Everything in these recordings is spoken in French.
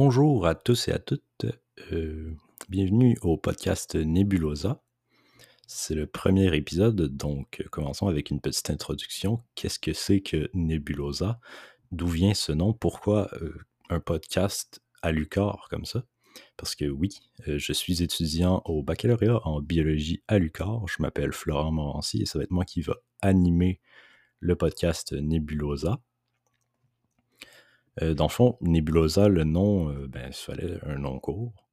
Bonjour à tous et à toutes. Euh, bienvenue au podcast Nebulosa. C'est le premier épisode, donc commençons avec une petite introduction. Qu'est-ce que c'est que Nebulosa D'où vient ce nom? Pourquoi euh, un podcast à Lucar comme ça? Parce que oui, euh, je suis étudiant au baccalauréat en biologie à Lucar. Je m'appelle Florent Morancy et ça va être moi qui va animer le podcast Nebulosa. Euh, dans le fond, Nebulosa, le nom, euh, ben, il fallait un nom court.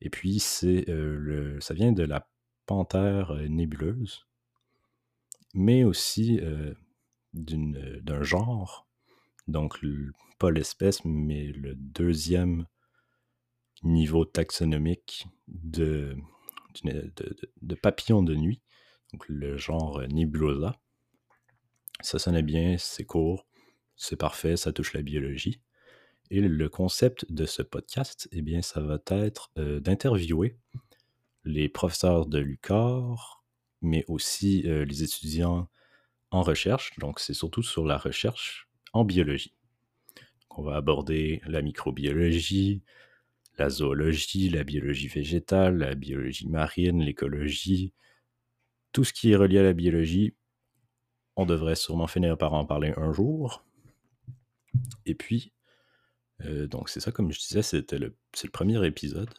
Et puis, c'est le, ça vient de la panthère nébuleuse, mais aussi d'un genre. Donc, pas l'espèce, mais le deuxième niveau taxonomique de, de, de, de nuit, donc le genre Nebulosa. Ça sonnait bien, c'est court, c'est parfait, ça touche la biologie. Et le concept de ce podcast, eh bien, ça va être euh, d'interviewer les professeurs de l'UCAR, mais aussi euh, les étudiants en recherche. Donc, c'est surtout sur la recherche en biologie. on va aborder la microbiologie, la zoologie, la biologie végétale, la biologie marine, l'écologie, tout ce qui est relié à la biologie. On devrait sûrement finir par en parler un jour. Et puis, euh, donc c'est ça, comme je disais, c'était le, c'est le premier épisode.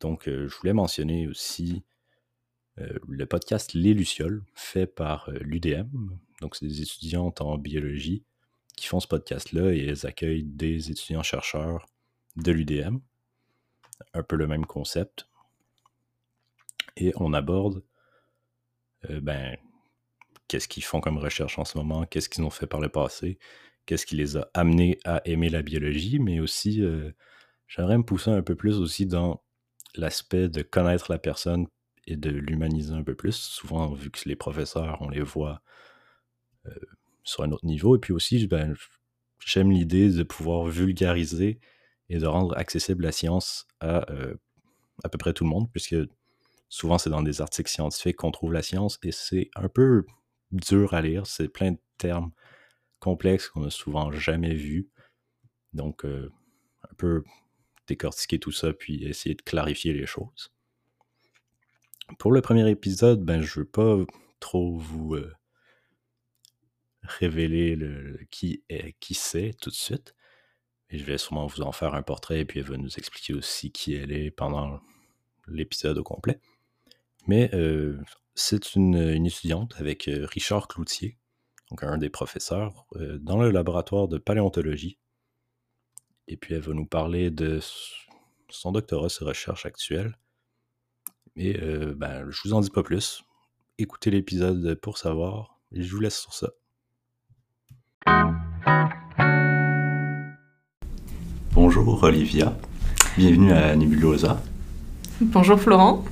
Donc, euh, je voulais mentionner aussi euh, le podcast Les Lucioles, fait par l'UDM. Donc, c'est des étudiantes en biologie qui font ce podcast-là et elles accueillent des étudiants-chercheurs de l'UDM. Un peu le même concept. Et on aborde ben, qu'est-ce qu'ils font comme recherche en ce moment, qu'est-ce qu'ils ont fait par le passé, qu'est-ce qui les a amenés à aimer la biologie, mais aussi, euh, j'aimerais me pousser un peu plus aussi dans l'aspect de connaître la personne et de l'humaniser un peu plus. Souvent, vu que les professeurs, on les voit euh, sur un autre niveau. Et puis aussi, ben, j'aime l'idée de pouvoir vulgariser et de rendre accessible la science à euh, à peu près tout le monde, puisque souvent c'est dans des articles scientifiques qu'on trouve la science et c'est un peu dur à lire, c'est plein de termes complexe qu'on a souvent jamais vu. Donc, euh, un peu décortiquer tout ça, puis essayer de clarifier les choses. Pour le premier épisode, ben, je veux pas trop vous euh, révéler le, qui est, qui c'est tout de suite. Et je vais sûrement vous en faire un portrait, et puis elle va nous expliquer aussi qui elle est pendant l'épisode au complet. Mais euh, c'est une, étudiante avec Richard Cloutier, donc un des professeurs, euh, dans le laboratoire de paléontologie. Et puis elle va nous parler de son doctorat, ses recherches actuelles. Et euh, ben, je vous en dis pas plus. Écoutez l'épisode pour savoir. Et je vous laisse sur ça. Bonjour Olivia, bienvenue à Nebulosa. Bonjour Florent.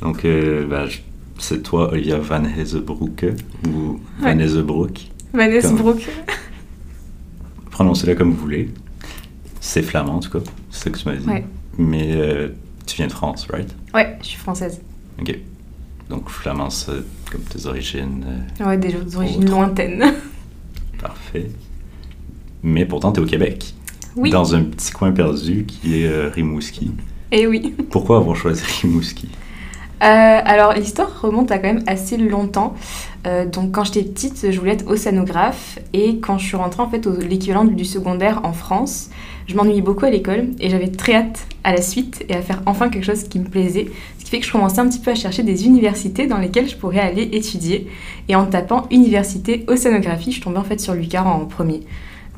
Donc, euh, ben, c'est toi, Olivia Van Hezebroek ou Van ouais. Hezebroek. Van Hezebroek. Prononcez-la comme vous voulez. C'est flamand, en tout cas. C'est ce que tu m'as dit. Mais euh, tu viens de France, right? Ouais, je suis française. Ok. Donc, flamand, c'est comme tes origines. Euh, ouais, des origines lointaines. Parfait. Mais pourtant, tu es au Québec. Oui. Dans un petit coin perdu qui est euh, Rimouski. Eh oui. Pourquoi avoir choisi Rimouski? Euh, alors l'histoire remonte à quand même assez longtemps. Euh, donc quand j'étais petite, je voulais être océanographe et quand je suis rentrée en fait au l'équivalent du secondaire en France, je m'ennuyais beaucoup à l'école et j'avais très hâte à la suite et à faire enfin quelque chose qui me plaisait. Ce qui fait que je commençais un petit peu à chercher des universités dans lesquelles je pourrais aller étudier. Et en tapant université océanographie, je tombais en fait sur Lucar en premier.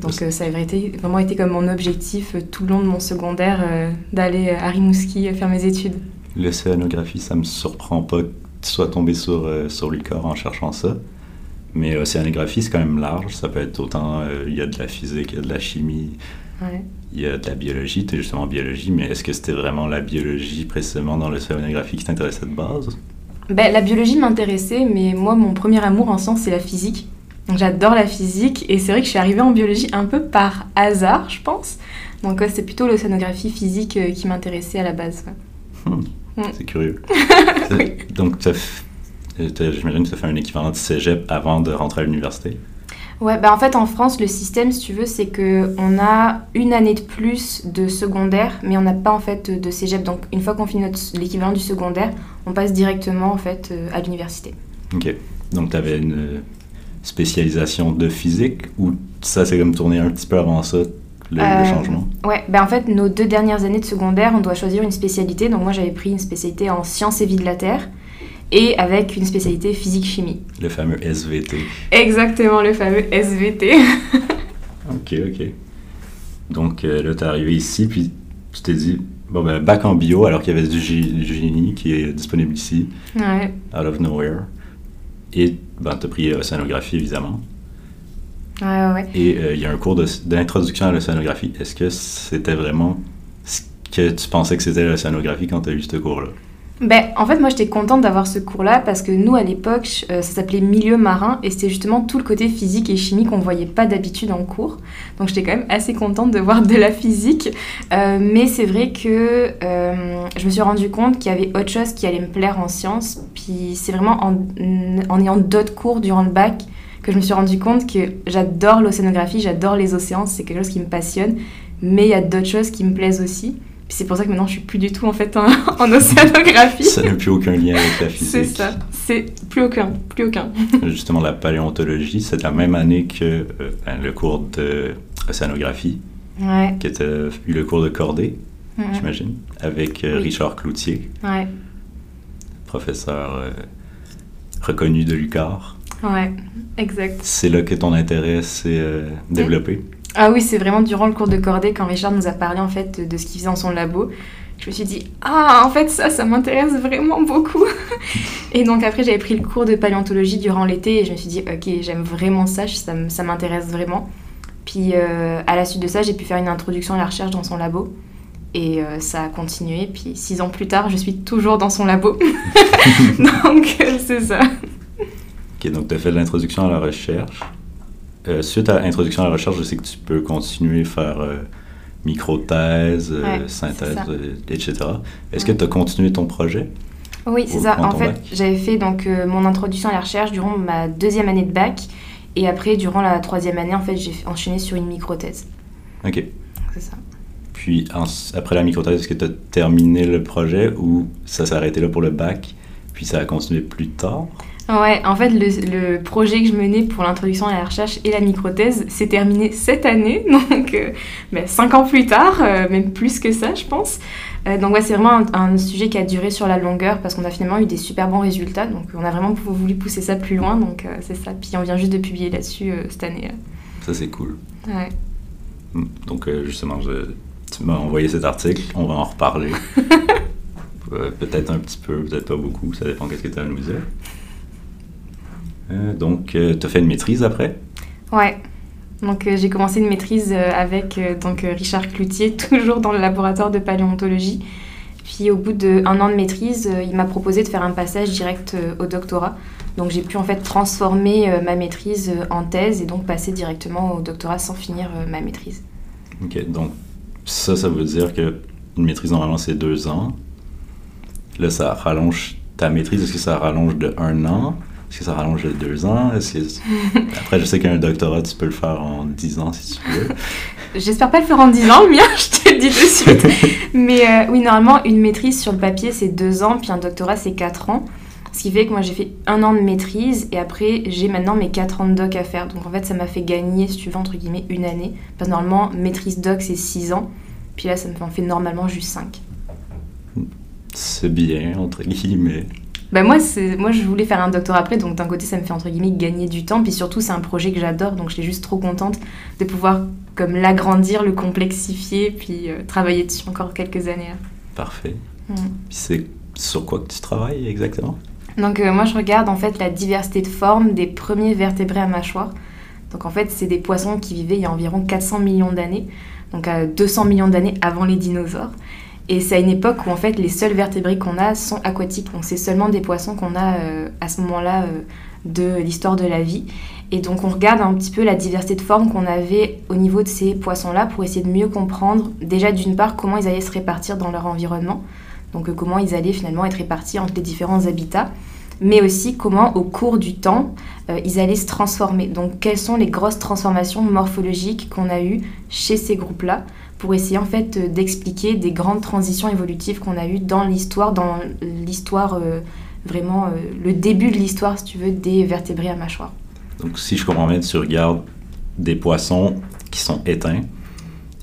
Donc euh, ça avait été, vraiment été comme mon objectif tout le long de mon secondaire d'aller à Rimouski faire mes études. L'océanographie, ça me surprend pas que tu sois tombé sur, euh, sur Lucor en cherchant ça. Mais l'océanographie, c'est quand même large. Ça peut être autant. euh, Il y a de la physique, il y a de la chimie, Ouais. il y a de la biologie. Tu es justement en biologie, mais est-ce que c'était vraiment la biologie précisément dans l'océanographie qui t'intéressait de base? Ben, la biologie m'intéressait, mais moi, mon premier amour en sciences, c'est la physique. Donc j'adore la physique, et c'est vrai que je suis arrivée en biologie un peu par hasard, je pense. Donc ouais, c'est plutôt l'océanographie physique euh, qui m'intéressait à la base. ouais. Hmm, Mm. C'est curieux. Oui. Donc, euh, j'imagine que tu as fait un équivalent de cégep avant de rentrer à l'université? Ouais, bah en fait en France le système si tu veux c'est que on a une année de plus de secondaire mais on n'a pas en fait de cégep donc une fois qu'on finit l'équivalent du secondaire on passe directement en fait euh, à l'université. Ok, donc tu avais une spécialisation de physique ou ça s'est comme tourné un petit peu avant ça le, Euh, changement Ouais, bah en fait nos deux dernières années de secondaire on doit choisir une spécialité donc moi j'avais pris une spécialité en sciences et vie de la terre et avec une spécialité physique-chimie. Le fameux SVT. Exactement le fameux SVT. Ok, ok. Donc euh, là, t'es arrivé ici, puis tu t'es dit, bon ben, bac en bio, alors qu'il y avait du, gé- du génie qui est disponible ici, ouais. out of nowhere. Et ben, t'as pris océanographie, évidemment. Ouais. Et euh, il y a un cours d'introduction à l'océanographie. Est-ce que c'était vraiment ce que tu pensais que c'était l'océanographie quand tu as eu ce cours-là? Ben, en fait, moi, j'étais contente d'avoir ce cours-là parce que nous, à l'époque, euh, ça s'appelait milieu marin et c'était justement tout le côté physique et chimie qu'on voyait pas d'habitude en cours. Donc, j'étais quand même assez contente de voir de la physique. Euh, mais c'est vrai que euh, je me suis rendu compte qu'il y avait autre chose qui allait me plaire en sciences. Puis, c'est vraiment en, en ayant d'autres cours durant le bac que je me suis rendu compte que j'adore l'océanographie, j'adore les océans, c'est quelque chose qui me passionne. Mais il y a d'autres choses qui me plaisent aussi. Puis c'est pour ça que maintenant je suis plus du tout en fait en, en océanographie. Ça n'a plus aucun lien avec la C'est physique. ça, c'est plus aucun, plus aucun. Justement, la paléontologie, c'est la même année que euh, ben, le cours d'océanographie, Ouais, que tu as eu le cours de cordée, ouais, j'imagine, avec euh, Oui. Richard Cloutier, ouais, professeur euh, reconnu de l'UQAR. Ouais, exact. C'est là que ton intérêt s'est euh, développé. Ah oui, c'est vraiment durant le cours de cordée quand Richard nous a parlé en fait de ce qu'il faisait dans son labo. Je me suis dit ah en fait ça ça m'intéresse vraiment beaucoup. et donc après j'avais pris le cours de paléontologie durant l'été et je me suis dit ok j'aime vraiment ça ça, m'intéresse vraiment. Puis euh, à la suite de ça j'ai pu faire une introduction à la recherche dans son labo et euh, ça a continué. Puis six ans plus tard je suis toujours dans son labo. donc c'est ça. Ok, donc tu as fait de l'introduction à la recherche. Euh, suite à l'introduction à la recherche, je sais que tu peux continuer à faire euh, micro-thèse, euh, Ouais, synthèse, etc. Est-ce Ouais. que tu as continué ton projet? Oui, c'est ça. en fait, j'avais fait donc euh, mon introduction à la recherche durant ma deuxième année de bac. Et après, durant la troisième année, en fait, j'ai enchaîné sur une micro-thèse. Ok. C'est ça. Puis en- après la micro-thèse, est-ce que tu as terminé le projet ou ça s'est arrêté là pour le bac, puis ça a continué plus tard? Ouais, en fait, le, le projet que je menais pour l'introduction à la recherche et la micro-thèse s'est terminé cette année. Donc, euh, ben, cinq ans plus tard, euh, même plus que ça, je pense. Euh, donc, ouais, c'est vraiment un, un sujet qui a duré sur la longueur parce qu'on a finalement eu des super bons résultats. Donc, on a vraiment voulu pousser ça plus loin. Donc, euh, c'est ça. Puis, on vient juste de publier là-dessus euh, cette année. Ça, c'est cool. Ouais. Hmm. Donc, euh, justement, je- tu m'as envoyé cet article, on va en reparler. Euh, peut-être un petit peu, peut-être pas beaucoup, ça dépend qu'est-ce que tu as à nous dire. Euh, donc, tu as fait une maîtrise après? Ouais. Donc euh, j'ai commencé une maîtrise euh, avec euh, donc euh, Richard Cloutier, toujours dans le laboratoire de paléontologie. Puis au bout d'un an de maîtrise, euh, il m'a proposé de faire un passage direct euh, au doctorat. Donc j'ai pu en fait transformer euh, ma maîtrise euh, en thèse et donc passer directement au doctorat sans finir euh, ma maîtrise. Ok, donc ça, ça veut dire que une maîtrise, normalement, c'est deux ans. Là, ça rallonge ta maîtrise. Est-ce que ça rallonge de un an? Est-ce que ça rallonge de deux ans? Que... Après, je sais qu'un doctorat, tu peux le faire en dix ans si tu veux. J'espère pas le faire en 10 ans, le mien, je te le dis de suite. Mais euh, oui, normalement, une maîtrise sur le papier, c'est 2 ans, puis un doctorat, c'est 4 ans. Ce qui fait que moi, j'ai fait un an de maîtrise, et après, j'ai maintenant mes 4 ans de doc à faire. Donc en fait, ça m'a fait gagner, si tu veux, entre guillemets, une année. Parce que normalement, maîtrise doc, c'est 6 ans. Puis là, ça me fait, en fait normalement juste 5. C'est bien, entre guillemets. Bah moi, moi, je voulais faire un doctorat après, donc d'un côté, ça me fait entre guillemets gagner du temps. Puis surtout, c'est un projet que j'adore, donc j'étais juste trop contente de pouvoir comme l'agrandir, le complexifier, puis euh, travailler dessus encore quelques années. là. Parfait. Mm. Puis c'est sur quoi que tu travailles exactement? Donc euh, moi je regarde en fait la diversité de formes des premiers vertébrés à mâchoire. Donc en fait c'est des poissons qui vivaient il y a environ 400 millions d'années, donc à 200 millions d'années avant les dinosaures. Et c'est à une époque où en fait les seuls vertébrés qu'on a sont aquatiques, donc c'est seulement des poissons qu'on a euh, à ce moment-là euh, de l'histoire de la vie. Et donc on regarde un petit peu la diversité de formes qu'on avait au niveau de ces poissons-là pour essayer de mieux comprendre déjà d'une part comment ils allaient se répartir dans leur environnement, donc euh, comment ils allaient finalement être répartis entre les différents habitats. mais aussi comment au cours du temps ils allaient se transformer. Donc quelles sont les grosses transformations morphologiques qu'on a eues chez ces groupes-là pour essayer en fait d'expliquer des grandes transitions évolutives qu'on a eues dans l'histoire, dans l'histoire vraiment le début de l'histoire, si tu veux, des vertébrés à mâchoire. Donc si je comprends bien, tu regardes des poissons qui sont éteints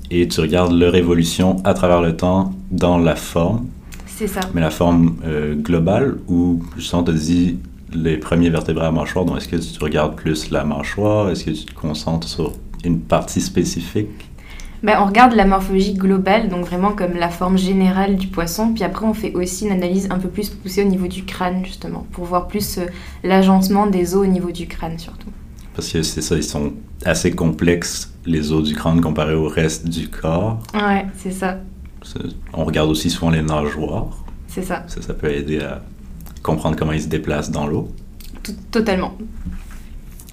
et tu regardes leur évolution à travers le temps dans la forme. C'est ça. Mais la forme euh, globale ou justement tu dis les premiers vertébrés à mâchoire, donc est-ce que tu regardes plus la mâchoire, est-ce que tu te concentres sur une partie spécifique? Ben, on regarde la morphologie globale, donc vraiment comme la forme générale du poisson, puis après on fait aussi une analyse un peu plus poussée au niveau du crâne justement, pour voir plus euh, l'agencement des os au niveau du crâne surtout. Parce que c'est ça, ils sont assez complexes, les os du crâne, comparés au reste du corps. Ouais, c'est ça. On regarde aussi souvent les nageoires. C'est ça. ça. Ça peut aider à comprendre comment ils se déplacent dans l'eau. Totalement.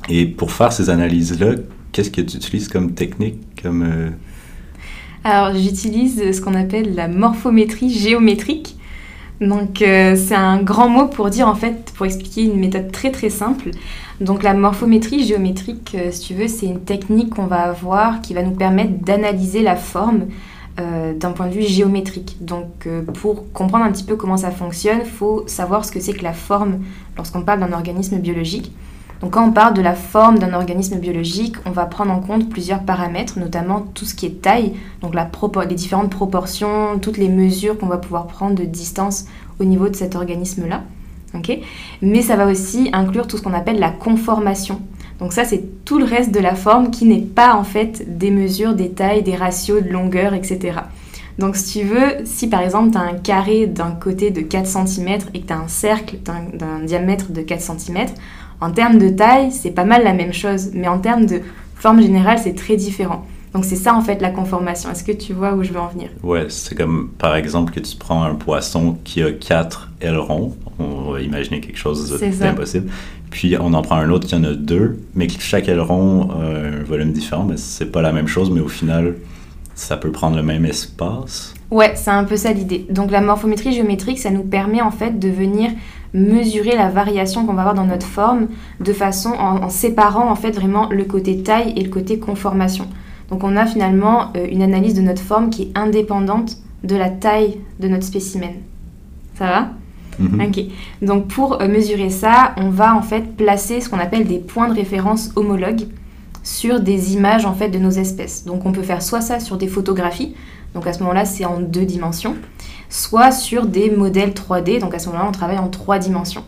Et pour faire ces analyses-là, qu'est-ce que tu utilises comme technique, comme... Euh, Alors, j'utilise ce qu'on appelle la morphométrie géométrique. Donc, euh, c'est un grand mot pour dire, en fait, pour expliquer une méthode très très simple. Donc la morphométrie géométrique, euh, si tu veux, c'est une technique qu'on va avoir qui va nous permettre d'analyser la forme euh, d'un point de vue géométrique. Donc pour comprendre un petit peu comment ça fonctionne, il faut savoir ce que c'est que la forme lorsqu'on parle d'un organisme biologique. Donc quand on parle de la forme d'un organisme biologique, on va prendre en compte plusieurs paramètres, notamment tout ce qui est taille, donc les différentes proportions, toutes les mesures qu'on va pouvoir prendre de distance au niveau de cet organisme-là. Mais ça va aussi inclure tout ce qu'on appelle la conformation. Donc ça, c'est tout le reste de la forme qui n'est pas en fait des mesures, des tailles, des ratios de longueur, etc. Donc si tu veux, si par exemple tu as un carré d'un côté de 4 cm et que tu as un cercle d'un diamètre de 4 cm, en termes de taille, c'est pas mal la même chose, mais en termes de forme générale, c'est très différent. Donc c'est ça en fait la conformation. Est-ce que tu vois où je veux en venir? Ouais, c'est comme par exemple que tu prends un poisson qui a quatre ailerons. On va imaginer quelque chose d'impossible. Puis on en prend un autre qui en a deux, mais chaque aileron a un volume différent. Mais c'est pas la même chose, mais au final, ça peut prendre le même espace. Ouais, c'est un peu ça l'idée. Donc la morphométrie géométrique, ça nous permet en fait de venir mesurer la variation qu'on va avoir dans notre forme de façon en, en séparant en fait vraiment le côté taille et le côté conformation. Donc on a finalement euh, une analyse de notre forme qui est indépendante de la taille de notre spécimen. Ça va? Mhm. Ok. Donc pour euh, mesurer ça, on va en fait placer ce qu'on appelle des points de référence homologues sur des images en fait de nos espèces. Donc on peut faire soit ça sur des photographies, donc à ce moment-là c'est en deux dimensions, soit sur des modèles 3D, donc à ce moment-là on travaille en trois dimensions.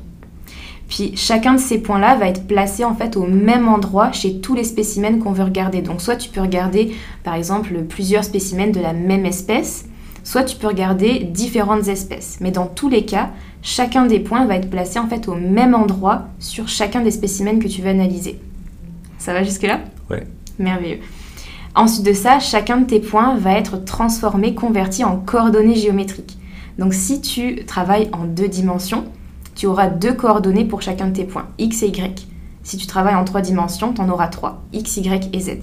Puis chacun de ces points-là va être placé en fait au même endroit chez tous les spécimens qu'on veut regarder. Donc soit tu peux regarder par exemple plusieurs spécimens de la même espèce, soit tu peux regarder différentes espèces. Mais dans tous les cas, chacun des points va être placé en fait au même endroit sur chacun des spécimens que tu veux analyser. Ça va jusque-là Oui. Merveilleux. Ensuite de ça, chacun de tes points va être transformé, converti en coordonnées géométriques. Donc si tu travailles en deux dimensions, tu auras deux coordonnées pour chacun de tes points, x et y. Si tu travailles en trois dimensions, tu en auras trois, x, y et z.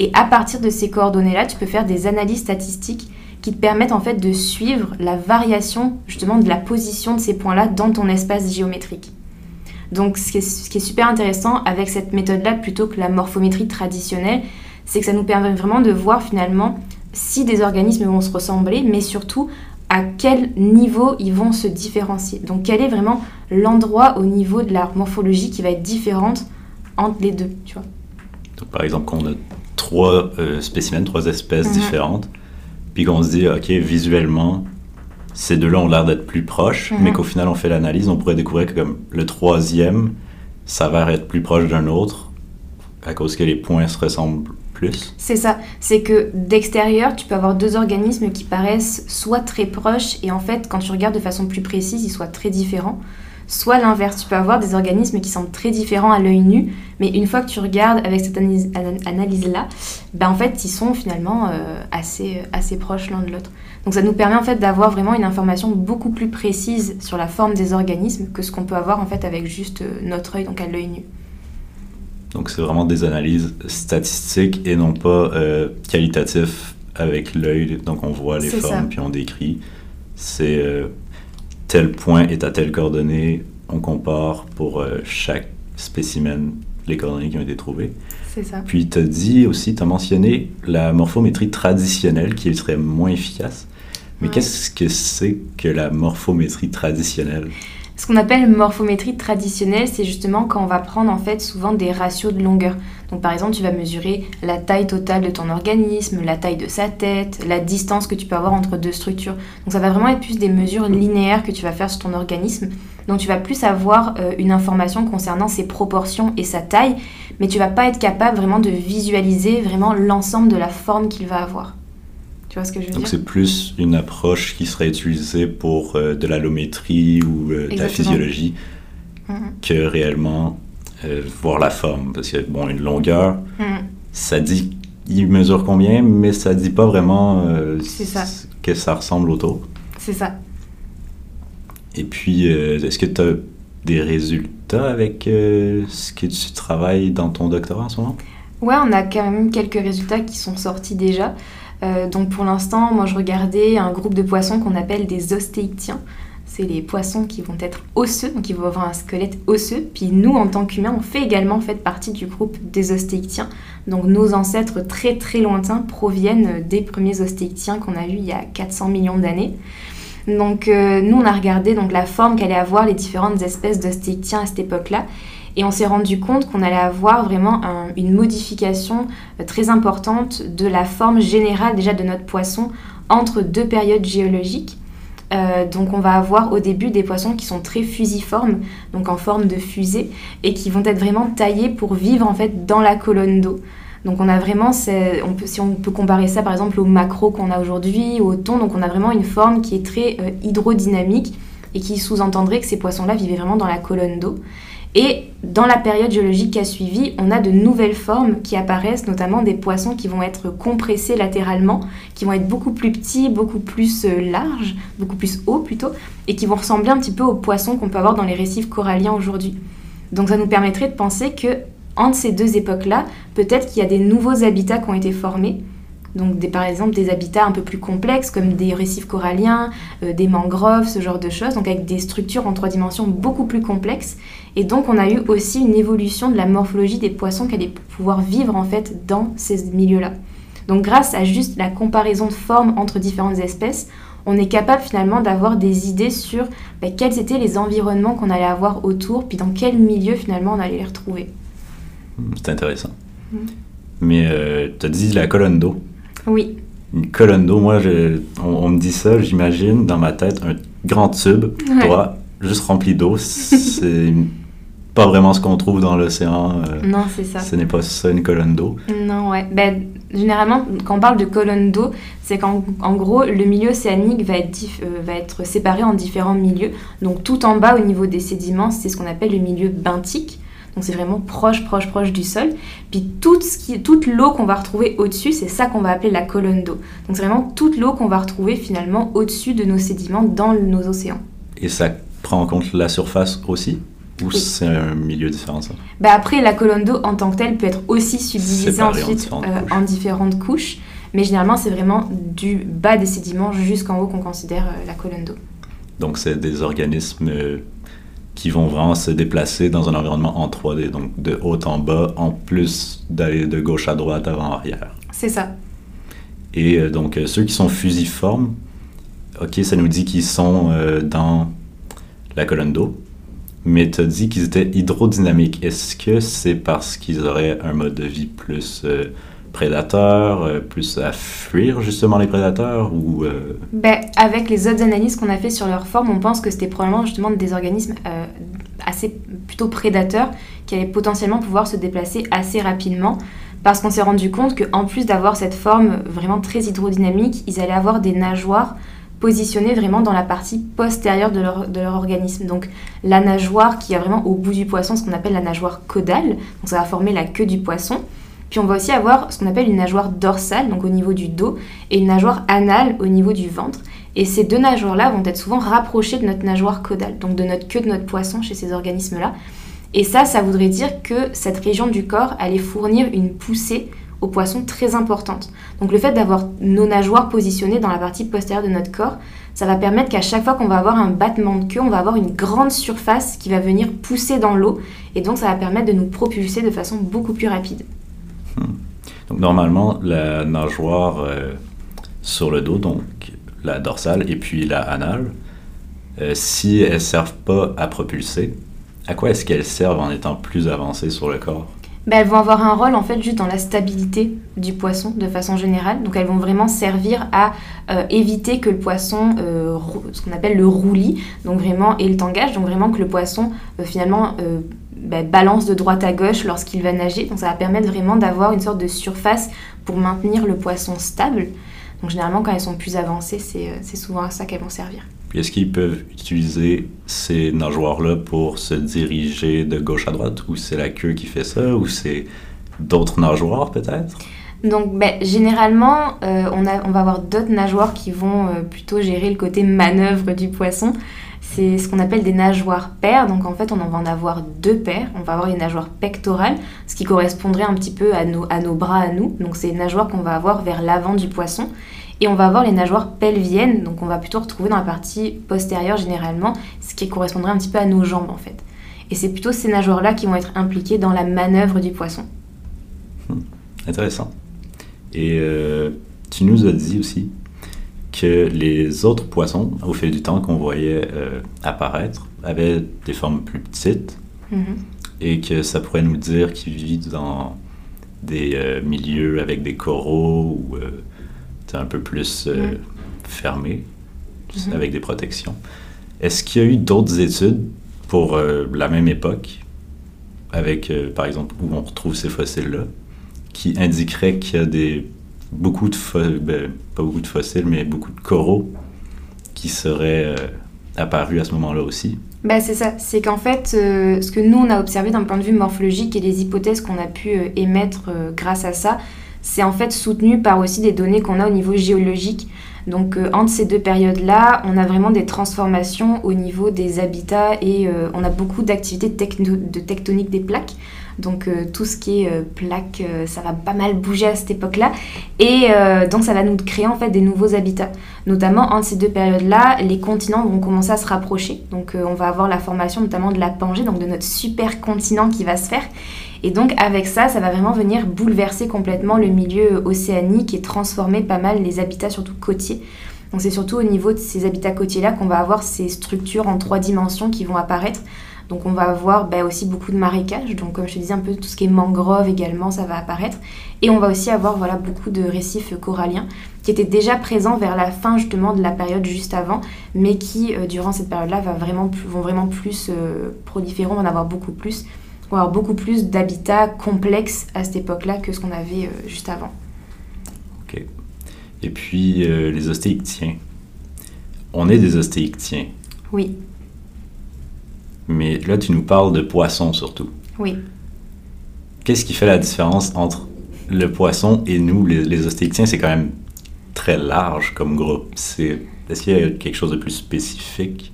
Et à partir de ces coordonnées-là, tu peux faire des analyses statistiques qui te permettent en fait de suivre la variation justement de la position de ces points-là dans ton espace géométrique. Donc ce qui, est, ce qui est super intéressant avec cette méthode-là plutôt que la morphométrie traditionnelle, c'est que ça nous permet vraiment de voir finalement si des organismes vont se ressembler, mais surtout à quel niveau ils vont se différencier. Donc quel est vraiment l'endroit au niveau de la morphologie qui va être différente entre les deux, tu vois. Donc par exemple, quand on a trois euh, spécimens, trois espèces mhm. différentes, puis qu'on se dit, ok, visuellement, ces deux-là ont l'air d'être plus proches, mais mhm. qu'au final on fait l'analyse, on pourrait découvrir que comme le troisième s'avère être plus proche d'un autre à cause que les points se ressemblent c'est ça. C'est que d'extérieur, tu peux avoir deux organismes qui paraissent soit très proches et en fait, quand tu regardes de façon plus précise, ils soient très différents. Soit l'inverse, tu peux avoir des organismes qui semblent très différents à l'œil nu, mais une fois que tu regardes avec cette analyse-là, ben en fait, ils sont finalement euh, assez, assez proches l'un de l'autre. Donc ça nous permet en fait d'avoir vraiment une information beaucoup plus précise sur la forme des organismes que ce qu'on peut avoir en fait avec juste euh, notre œil, donc à l'œil nu. Donc, c'est vraiment des analyses statistiques et non pas euh, qualitatives avec l'œil. Donc, on voit les formes puis on décrit. C'est euh, tel point est à telle coordonnée on compare pour euh, chaque spécimen les coordonnées qui ont été trouvées. C'est ça. Puis tu as dit aussi, tu as mentionné la morphométrie traditionnelle qui serait moins efficace. Mais Ouais. qu'est-ce que c'est que la morphométrie traditionnelle? Ce qu'on appelle morphométrie traditionnelle, c'est justement quand on va prendre en fait souvent des ratios de longueur. Donc par exemple, tu vas mesurer la taille totale de ton organisme, la taille de sa tête, la distance que tu peux avoir entre deux structures. Donc ça va vraiment être plus des mesures linéaires que tu vas faire sur ton organisme. Donc tu vas plus avoir euh, une information concernant ses proportions et sa taille, mais tu vas pas être capable vraiment de visualiser vraiment l'ensemble de la forme qu'il va avoir. Tu vois ce que je veux Donc dire c'est plus une approche qui serait utilisée pour euh, de l'allométrie ou euh, de la physiologie Mhm. que réellement euh, voir la forme. Parce que, bon, une longueur, Mhm. ça dit il mesure combien, mais ça dit pas vraiment ça. ce que ça ressemble autour. C'est ça. Et puis, est-ce que tu as des résultats avec ce que tu travailles dans ton doctorat en ce moment? Ouais, on a quand même quelques résultats qui sont sortis déjà. Euh, donc pour l'instant, moi je regardais un groupe de poissons qu'on appelle des ostéictiens. C'est les poissons qui vont être osseux, donc ils vont avoir un squelette osseux. Puis nous, en tant qu'humains, on fait également partie du groupe des ostéictiens. Donc nos ancêtres très très lointains proviennent des premiers ostéictiens qu'on a vus il y a 400 millions d'années. Donc euh, nous, on a regardé donc, la forme qu'allaient avoir les différentes espèces d'ostéictiens à cette époque-là. Et on s'est rendu compte qu'on allait avoir vraiment un- une modification euh, très importante de la forme générale déjà de notre poisson entre deux périodes géologiques. Euh, donc on va avoir au début des poissons qui sont très fusiformes, donc en forme de fusée, et qui vont être vraiment taillés pour vivre en fait dans la colonne d'eau. Donc on a vraiment, si on peut comparer ça par exemple au macro qu'on a aujourd'hui, ou au thon, donc on a vraiment une forme qui est très euh, hydrodynamique et qui sous-entendrait que ces poissons-là vivaient vraiment dans la colonne d'eau. Et dans la période géologique qui a suivi, on a de nouvelles formes qui apparaissent, notamment des poissons qui vont être compressés latéralement, qui vont être beaucoup plus petits, beaucoup plus euh, larges, beaucoup plus hauts plutôt, et qui vont ressembler un petit peu aux poissons qu'on peut avoir dans les récifs coralliens aujourd'hui. Donc ça nous permettrait de penser que entre ces deux époques-là, peut-être qu'il y a des nouveaux habitats qui ont été formés. Donc par exemple des habitats un peu plus complexes comme des récifs coralliens, euh, des mangroves, ce genre de choses, donc avec des structures en trois dimensions beaucoup plus complexes. Et donc on a eu aussi une évolution de la morphologie des poissons qui allaient pouvoir vivre en fait dans ces milieux-là. Donc grâce à juste la comparaison de formes entre différentes espèces, on est capable finalement d'avoir des idées sur bah, quels étaient les environnements qu'on allait avoir autour, puis dans quel milieu finalement on allait les retrouver. Hmm, C'est intéressant. Mm. Mais tu as dit la colonne d'eau. Oui, Une colonne d'eau, moi, je- on, on me dit ça, j'imagine dans ma tête un grand tube Ouais. droit, juste rempli d'eau. C'est pas vraiment ce qu'on trouve dans l'océan. euh, non, c'est ça. ce n'est pas ça une colonne d'eau. Non, ouais. Ben, généralement, quand on parle de colonne d'eau, c'est qu'en en gros, le milieu océanique va être, dif- euh, va être séparé en différents milieux. Donc, tout en bas, au niveau des sédiments, c'est ce qu'on appelle le milieu benthique. Donc, c'est vraiment proche, proche, proche du sol. Puis, toute, ce qui, toute l'eau qu'on va retrouver au-dessus, c'est ça qu'on va appeler la colonne d'eau. Donc, c'est vraiment toute l'eau qu'on va retrouver finalement au-dessus de nos sédiments dans nos océans. Et ça prend en compte la surface aussi? Ou Oui. c'est un milieu différent, ça Bah après, la colonne d'eau en tant que telle peut être aussi subdivisée en ensuite différentes euh, en différentes couches. Mais généralement, c'est vraiment du bas des sédiments jusqu'en haut qu'on considère euh, la colonne d'eau. Donc, c'est des organismes euh, qui vont vraiment se déplacer dans un environnement en 3D, donc de haut en bas, en plus d'aller de gauche à droite, avant, arrière. C'est ça. Et donc, ceux qui sont fusiformes, ok, ça nous dit qu'ils sont dans la colonne d'eau, mais tu as dit qu'ils étaient hydrodynamiques. Est-ce que c'est parce qu'ils auraient un mode de vie plus euh, prédateur, euh, plus à fuir justement les prédateurs, ou... euh, Ben, avec les autres analyses qu'on a fait sur leur forme, on pense que c'était probablement justement des organismes assez plutôt prédateurs qui allaient potentiellement pouvoir se déplacer assez rapidement. Parce qu'on s'est rendu compte qu'en plus d'avoir cette forme vraiment très hydrodynamique, ils allaient avoir des nageoires positionnées vraiment dans la partie postérieure de leur, de leur organisme. Donc la nageoire qui est vraiment au bout du poisson, ce qu'on appelle la nageoire caudale, donc ça va former la queue du poisson. Puis on va aussi avoir ce qu'on appelle une nageoire dorsale, donc au niveau du dos, et une nageoire anale au niveau du ventre. Et ces deux nageoires-là vont être souvent rapprochées de notre nageoire caudale, donc de notre queue de notre poisson chez ces organismes-là. Et ça, ça voudrait dire que cette région du corps allait fournir une poussée aux poissons très importante. Donc le fait d'avoir nos nageoires positionnées dans la partie postérieure de notre corps, ça va permettre qu'à chaque fois qu'on va avoir un battement de queue, on va avoir une grande surface qui va venir pousser dans l'eau et donc ça va permettre de nous propulser de façon beaucoup plus rapide. Hmm. Donc normalement, la nageoire euh, sur le dos, donc la dorsale et puis la anale, euh, si elles ne servent pas à propulser, à quoi est-ce qu'elles servent en étant plus avancées sur le corps? Ben, elles vont avoir un rôle en fait juste dans la stabilité du poisson de façon générale. Donc elles vont vraiment servir à euh, éviter que le poisson, euh, ce qu'on appelle le roulis, donc vraiment et le tangage, donc vraiment que le poisson finalement ben, balance de droite à gauche lorsqu'il va nager. Donc ça va permettre vraiment d'avoir une sorte de surface pour maintenir le poisson stable. Donc généralement quand elles sont plus avancées, c'est souvent à ça qu'elles vont servir est-ce qu'ils peuvent utiliser ces nageoires-là pour se diriger de gauche à droite ou c'est la queue qui fait ça ou c'est d'autres nageoires peut-être? Donc ben, généralement, euh, on, va avoir d'autres nageoires qui vont euh, plutôt gérer le côté manœuvre du poisson. C'est ce qu'on appelle des nageoires paires. Donc en fait, on en va en avoir deux paires. On va avoir les nageoires pectorales, ce qui correspondrait un petit peu à nos, à bras à nous. Donc c'est les nageoires qu'on va avoir vers l'avant du poisson. Et on va avoir les nageoires pelviennes, donc on va plutôt retrouver dans la partie postérieure généralement, ce qui correspondrait un petit peu à nos jambes en fait. Et c'est plutôt ces nageoires-là qui vont être impliquées dans la manœuvre du poisson. Hmm. Intéressant. Et euh, tu nous as dit aussi que les autres poissons, au fil du temps qu'on voyait euh, apparaître, avaient des formes plus petites mm-hmm. et que ça pourrait nous dire qu'ils vivent dans des euh, milieux avec des coraux ou un peu plus euh, fermé, mhm. avec des protections. Est-ce qu'il y a eu d'autres études pour euh, la même époque, avec, euh, par exemple, où on retrouve ces fossiles-là, qui indiqueraient qu'il y a des, beaucoup de, ben, pas beaucoup de fossiles, mais beaucoup de coraux qui seraient apparus à ce moment-là aussi? Bah, c'est ça, c'est qu'en fait, ce que nous, on a observé d'un point de vue morphologique et les hypothèses qu'on a pu émettre grâce à ça, c'est en fait soutenu par aussi des données qu'on a au niveau géologique. Donc euh, entre ces deux périodes-là, on a vraiment des transformations au niveau des habitats et euh, on a beaucoup d'activités de tectonique des plaques. Donc euh, tout ce qui est plaques, ça va pas mal bouger à cette époque-là. Et donc ça va nous créer en fait des nouveaux habitats. Notamment entre ces deux périodes-là, les continents vont commencer à se rapprocher. Donc on va avoir la formation notamment de la Pangée, donc de notre super continent qui va se faire. Et donc avec ça, ça va vraiment venir bouleverser complètement le milieu océanique et transformer pas mal les habitats, surtout côtiers. Donc c'est surtout au niveau de ces habitats côtiers-là qu'on va avoir ces structures en trois dimensions qui vont apparaître. Donc on va avoir bah, aussi beaucoup de marécages, donc comme je te disais un peu tout ce qui est mangrove également, ça va apparaître. Et on va aussi avoir voilà, beaucoup de récifs coralliens qui étaient déjà présents vers la fin justement de la période juste avant, mais qui euh, durant cette période-là vraiment vont vraiment plus euh, proliférer, on va en avoir beaucoup plus va avoir beaucoup plus d'habitats complexes à cette époque-là que ce qu'on avait euh, juste avant. OK. Et puis, les ostéictiens. On est des ostéictiens. Oui. Mais là, tu nous parles de poissons surtout. Oui. Qu'est-ce qui fait la différence entre le poisson et nous, les, les? C'est quand même très large comme groupe. Est-ce qu'il y a quelque chose de plus spécifique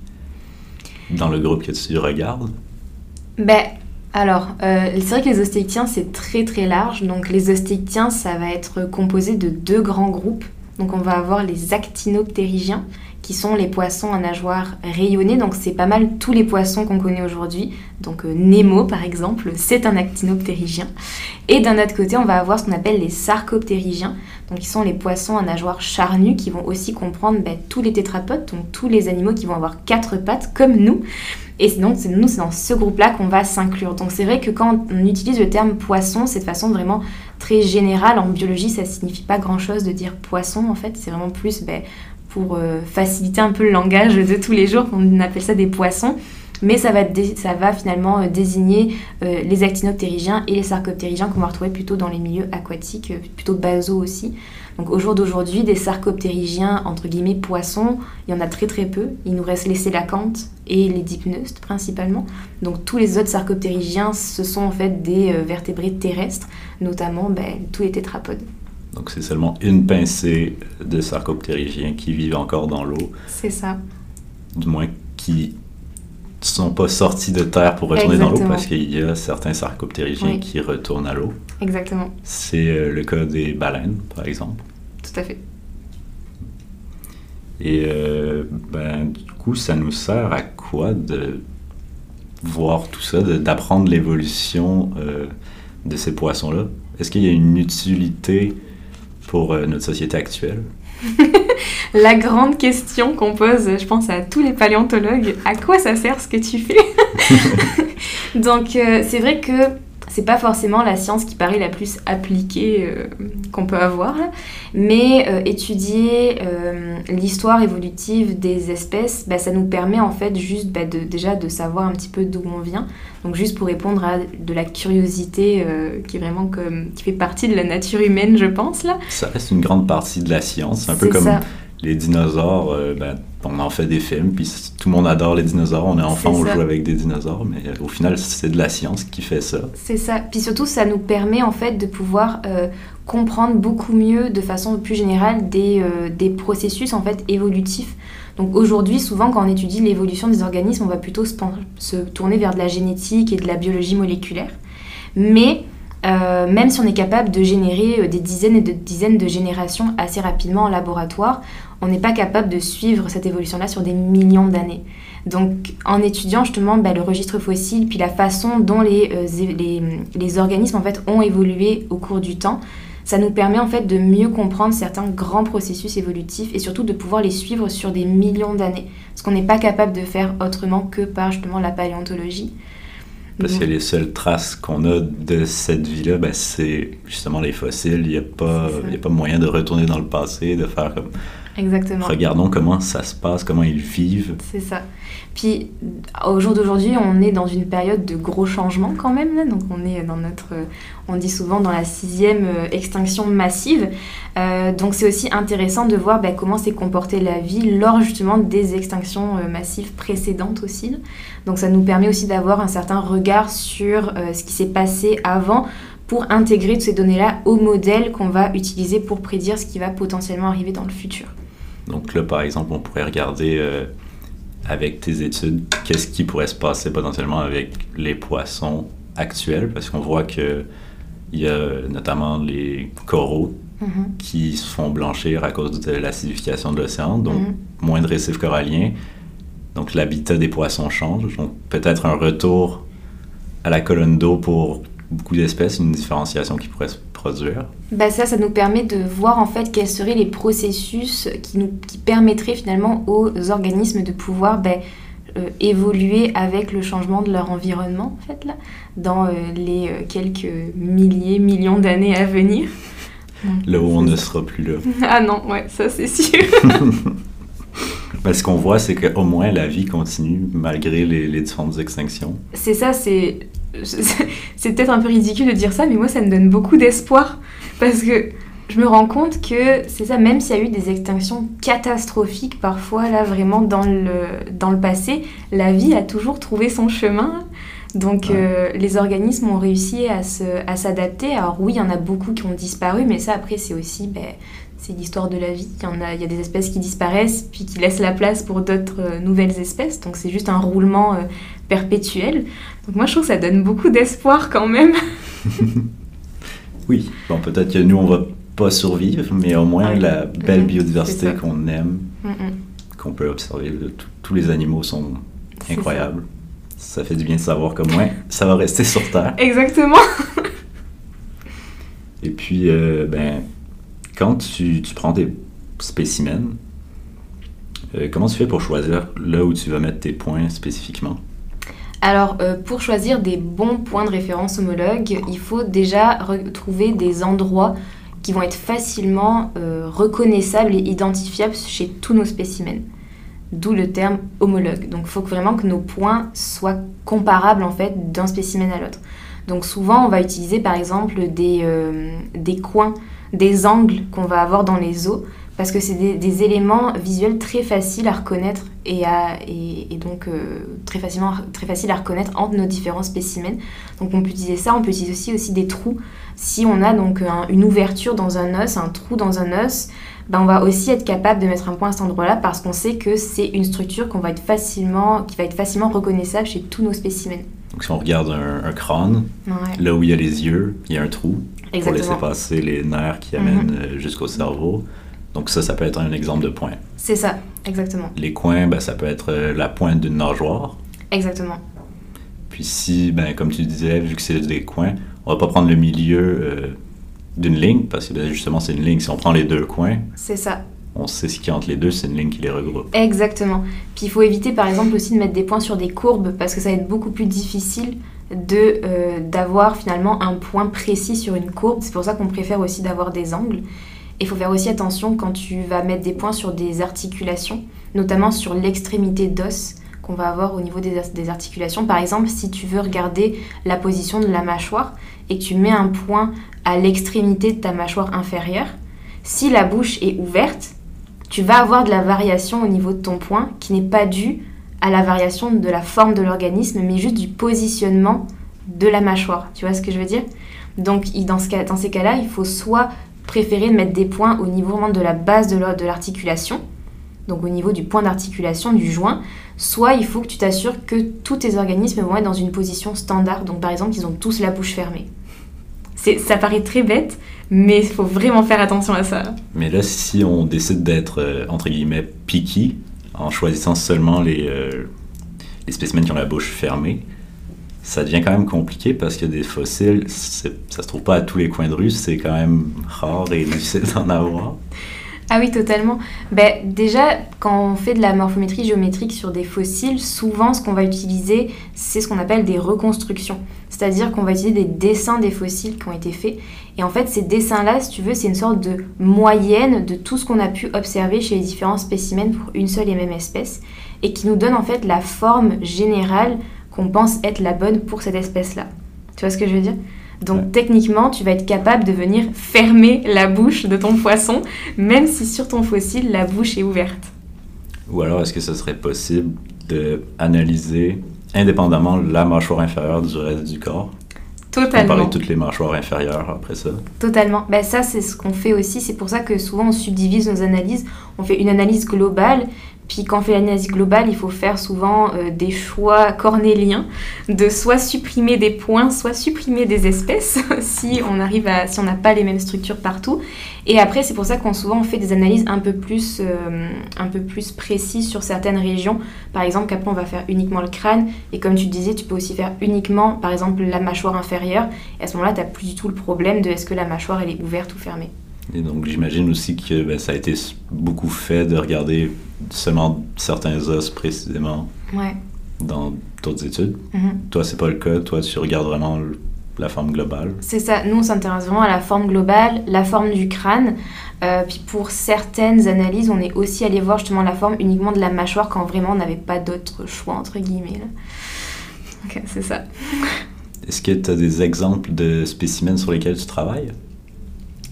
dans le groupe que tu regardes? Ben, alors, euh, c'est vrai que les ostéictiens, c'est très très large. Donc les ostéictiens, ça va être composé de deux grands groupes. Donc on va avoir les actinoptérygiens, qui sont les poissons à nageoires rayonnées. Donc c'est pas mal tous les poissons qu'on connaît aujourd'hui. Donc euh, Nemo par exemple, c'est un actinoptérygien. Et d'un autre côté, on va avoir ce qu'on appelle les sarcoptérygiens. Donc qui sont les poissons à nageoires charnues qui vont aussi comprendre ben, tous les tétrapodes, donc tous les animaux qui vont avoir quatre pattes comme nous. Et donc, c'est nous, c'est dans ce groupe-là qu'on va s'inclure. Donc, c'est vrai que quand on utilise le terme poisson, c'est de façon vraiment très générale. En biologie, ça signifie pas grand-chose de dire poisson, en fait. C'est vraiment plus ben, pour euh, faciliter un peu le langage de tous les jours qu'on appelle ça des poissons. Mais ça va, finalement euh, désigner euh, les actinoptérygiens et les sarcoptérygiens qu'on va retrouver plutôt dans les milieux aquatiques, plutôt basaux aussi. Donc au jour d'aujourd'hui, des sarcoptérygiens, entre guillemets, poissons, il y en a très très peu. Il nous reste les sélacantes et les dipneustes principalement. Donc tous les autres sarcoptérygiens, ce sont en fait des vertébrés terrestres, notamment ben, tous les tétrapodes. Donc c'est seulement une pincée de sarcoptérygiens qui vivent encore dans l'eau. C'est ça. Du moins qui sont pas sortis de terre pour retourner dans l'eau parce qu'il y a certains sarcoptérygiens qui retournent à l'eau. Exactement. C'est euh, le cas des baleines, par exemple. Tout à fait. Et euh, ben, du coup, ça nous sert à quoi de voir tout ça, d'apprendre l'évolution euh, de ces poissons-là? Est-ce qu'il y a une utilité pour notre société actuelle? la grande question qu'on pose, je pense, à tous les paléontologues, à quoi ça sert ce que tu fais? Donc euh, c'est vrai que c'est pas forcément la science qui paraît la plus appliquée euh, qu'on peut avoir, mais euh, étudier l'histoire évolutive des espèces, bah, ça nous permet en fait juste bah, de, déjà de savoir un petit peu d'où on vient. Donc juste pour répondre à de la curiosité qui est vraiment comme qui fait partie de la nature humaine, je pense là. Ça reste une grande partie de la science, un peu comme les dinosaures, euh, ben, on en fait des films, puis tout le monde adore les dinosaures. On est enfant, on joue avec des dinosaures, mais euh, au final, c'est de la science qui fait ça. C'est ça. Puis surtout, ça nous permet en fait de pouvoir euh, comprendre beaucoup mieux, de façon plus générale, des, des processus en fait évolutifs. Donc aujourd'hui, souvent, quand on étudie l'évolution des organismes, on va plutôt se, se, tourner vers de la génétique et de la biologie moléculaire. Mais même si on est capable de générer des dizaines et de dizaines de générations assez rapidement en laboratoire, on n'est pas capable de suivre cette évolution-là sur des millions d'années. Donc en étudiant justement bah, le registre fossile, puis la façon dont les, euh, les, organismes en fait, ont évolué au cours du temps, ça nous permet en fait de mieux comprendre certains grands processus évolutifs et surtout de pouvoir les suivre sur des millions d'années. Ce qu'on n'est pas capable de faire autrement que par justement la paléontologie. Parce que les seules traces qu'on a de cette vie-là, ben, c'est justement les fossiles. Il n'y a, pas, a pas moyen de retourner dans le passé, de faire comme Exactement. Regardons comment ça se passe, comment ils vivent. C'est ça. Puis au jour d'aujourd'hui, on est dans une période de gros changements quand même. Là. Donc on est dans notre, on dit souvent dans la sixième euh, extinction massive. Euh, donc c'est aussi intéressant de voir bah, comment s'est comportée la vie lors justement des extinctions euh, massives précédentes aussi. Donc ça nous permet aussi d'avoir un certain regard sur ce qui s'est passé avant pour intégrer toutes ces données-là au modèle qu'on va utiliser pour prédire ce qui va potentiellement arriver dans le futur. Donc là, par exemple, on pourrait regarder euh, avec tes études qu'est-ce qui pourrait se passer potentiellement avec les poissons actuels, parce qu'on voit que il y a notamment les coraux mm-hmm. qui se font blanchir à cause de l'acidification de l'océan, donc mm-hmm. moins de récifs coralliens. Donc l'habitat des poissons change. Donc peut-être un retour à la colonne d'eau pour beaucoup d'espèces, une différenciation qui pourrait se produire bah Ça, ça nous permet de voir en fait quels seraient les processus qui, nous, qui permettraient finalement aux organismes de pouvoir bah, euh, évoluer avec le changement de leur environnement en fait là, dans euh, les euh, quelques milliers, millions d'années à venir. là où on ne sera plus là. ah non, ouais, ça c'est sûr. Parce ce qu'on voit, c'est qu'au moins la vie continue malgré les, les différentes extinctions. C'est ça, c'est c'est peut-être un peu ridicule de dire ça, mais moi ça me donne beaucoup d'espoir parce que je me rends compte que c'est ça, même s'il y a eu des extinctions catastrophiques parfois là vraiment dans le, dans le passé, la vie a toujours trouvé son chemin. Donc euh, les organismes ont réussi à s'adapter. Alors oui, il y en a beaucoup qui ont disparu, mais ça après c'est aussi ben, c'est l'histoire de la vie. Il y, en a, il y a des espèces qui disparaissent puis qui laissent la place pour d'autres euh, nouvelles espèces. Donc c'est juste un roulement euh, perpétuel. Donc moi je trouve que ça donne beaucoup d'espoir quand même. oui, bon peut-être que nous on va pas survivre, mais au moins la belle biodiversité qu'on aime, qu'on peut observer, tous les animaux sont incroyables. Ça. ça fait du bien de savoir qu'au moins ça va rester sur Terre. Exactement. Et puis, euh, ben, quand tu, prends des spécimens, euh, comment tu fais pour choisir là où tu vas mettre tes points spécifiquement? Alors, euh, pour choisir des bons points de référence homologues, il faut déjà trouver des endroits qui vont être facilement euh, reconnaissables et identifiables chez tous nos spécimens. D'où le terme homologue. Donc, il faut vraiment que nos points soient comparables en fait d'un spécimen à l'autre. Donc, souvent, on va utiliser par exemple des, des coins des angles qu'on va avoir dans les os, parce que c'est des, éléments visuels très faciles à reconnaître et, à, et, donc euh, très, facilement, très facile à reconnaître entre nos différents spécimens. Donc on peut utiliser ça, on peut utiliser aussi, aussi des trous. Si on a donc une ouverture dans un os, un trou dans un os, ben, on va aussi être capable de mettre un point à cet endroit-là parce qu'on sait que c'est une structure qu'on va être facilement, qui va être facilement reconnaissable chez tous nos spécimens. Donc si on regarde un, crâne, là où il y a les yeux, il y a un trou pour laisser passer les nerfs qui amènent mhm. euh, jusqu'au cerveau. Donc ça, ça peut être un exemple de point. C'est ça, exactement. Les coins, ben, ça peut être euh, la pointe d'une nageoire. Exactement. Puis si, ben, comme tu disais, vu que c'est des coins, on va pas prendre le milieu euh, d'une ligne, parce que ben, justement c'est une ligne. Si on prend les deux coins, c'est ça. On sait ce qui entre les deux, c'est une ligne qui les regroupe. Exactement. Puis il faut éviter par exemple aussi de mettre des points sur des courbes, parce que ça va être beaucoup plus difficile de euh, d'avoir finalement un point précis sur une courbe. C'est pour ça qu'on préfère aussi d'avoir des angles. Il faut faire aussi attention quand tu vas mettre des points sur des articulations, notamment sur l'extrémité d'os qu'on va avoir au niveau des, articulations. Par exemple, si tu veux regarder la position de la mâchoire et que tu mets un point à l'extrémité de ta mâchoire inférieure, si la bouche est ouverte, tu vas avoir de la variation au niveau de ton point qui n'est pas due à la variation de la forme de l'organisme, mais juste du positionnement de la mâchoire. Tu vois ce que je veux dire? Donc dans, ces cas-là, il faut soit préférer mettre des points au niveau de la base de l'articulation, donc au niveau du point d'articulation du joint, soit il faut que tu t'assures que tous tes organismes vont être dans une position standard. Donc par exemple, ils ont tous la bouche fermée. Ça paraît très bête, mais il faut vraiment faire attention à ça. Mais là, si on décide d'être, euh, entre guillemets, picky, en choisissant seulement les, euh, les spécimens qui ont la bouche fermée, ça devient quand même compliqué parce que des fossiles, ça se trouve pas à tous les coins de rue, c'est quand même rare et difficile d'en avoir. Ah oui, totalement. Ben, déjà, quand on fait de la morphométrie géométrique sur des fossiles, souvent ce qu'on va utiliser, c'est ce qu'on appelle des reconstructions. C'est-à-dire qu'on va utiliser des dessins des fossiles qui ont été faits. Et en fait, ces dessins-là, si tu veux, c'est une sorte de moyenne de tout ce qu'on a pu observer chez les différents spécimens pour une seule et même espèce. Et qui nous donne en fait la forme générale qu'on pense être la bonne pour cette espèce-là. Tu vois ce que je veux dire? Donc techniquement, tu vas être capable de venir fermer la bouche de ton poisson, même si sur ton fossile, la bouche est ouverte. Ou alors, est-ce que ce serait possible d'analyser indépendamment la mâchoire inférieure du reste du corps? Totalement. Comparer toutes les mâchoires inférieures après ça? Totalement. Ben ça, c'est ce qu'on fait aussi. C'est pour ça que souvent on subdivise nos analyses. On fait une analyse globale puis quand on fait l'analyse globale, il faut faire souvent euh, des choix cornéliens de soit supprimer des points, soit supprimer des espèces si on arrive à si on n'a pas les mêmes structures partout. Et après, c'est pour ça qu'on souvent on fait des analyses un peu plus euh, un peu plus précises sur certaines régions. Par exemple, qu'après on va faire uniquement le crâne et comme tu disais, tu peux aussi faire uniquement par exemple la mâchoire inférieure. Et à ce moment-là, tu n'as plus du tout le problème de est-ce que la mâchoire elle est ouverte ou fermée. Et donc j'imagine aussi que ben, ça a été beaucoup fait de regarder seulement certains os précisément dans d'autres études. Mm-hmm. Toi, c'est pas le cas. Toi, tu regardes vraiment la forme globale. C'est ça. Nous, on s'intéresse vraiment à la forme globale, la forme du crâne. Euh, puis pour certaines analyses, on est aussi allé voir justement la forme uniquement de la mâchoire quand vraiment on n'avait pas d'autre choix, entre guillemets. Ok, c'est ça. Est-ce que tu as des exemples de spécimens sur lesquels tu travailles?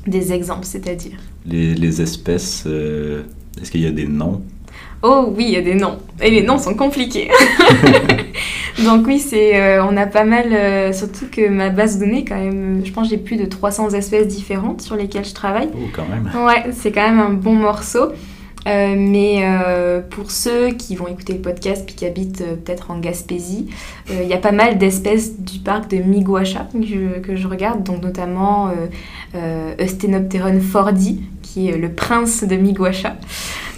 Des exemples, c'est-à-dire les, espèces, euh, est-ce qu'il y a des noms Oh oui, il y a des noms. Et les noms sont compliqués. Donc oui, c'est, euh, on a pas mal, euh, surtout que ma base de données, quand même, je pense que j'ai plus de 300 espèces différentes sur lesquelles je travaille. Oh, quand même. Ouais, c'est quand même un bon morceau. Euh, mais pour ceux qui vont écouter le podcast puis qui habitent peut-être en Gaspésie, il y a pas mal d'espèces du parc de Miguacha que je, regarde, donc notamment Eusthenopteron fordi, qui est le prince de Miguacha.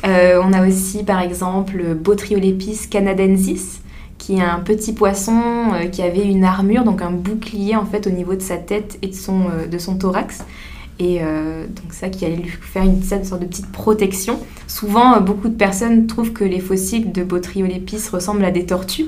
Euh, on a aussi par exemple Botriolepis canadensis, qui est un petit poisson euh, qui avait une armure, donc un bouclier en fait au niveau de sa tête et de son, euh, de son thorax. Et donc ça qui allait lui faire une, sorte de petite protection. Souvent, beaucoup de personnes trouvent que les fossiles de Botriolepis ressemblent à des tortues.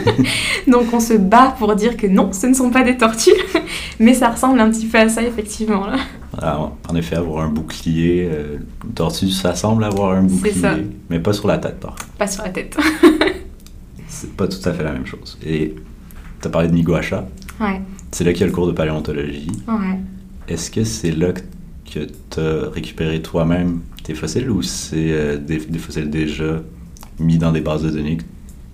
donc on se bat pour dire que non, ce ne sont pas des tortues. Mais ça ressemble un petit peu à ça effectivement. Là. Ah, en effet, avoir un bouclier, euh, tortue, ça semble avoir un bouclier, mais pas sur la tête, par Pas sur la tête. c'est pas tout à fait la même chose. Et tu as parlé de Miguacha. Ouais. C'est là qu'il y a le cours de paléontologie. Ouais. Est-ce que c'est là que tu as récupéré toi-même tes fossiles ou c'est euh, des, fossiles déjà mis dans des bases de données que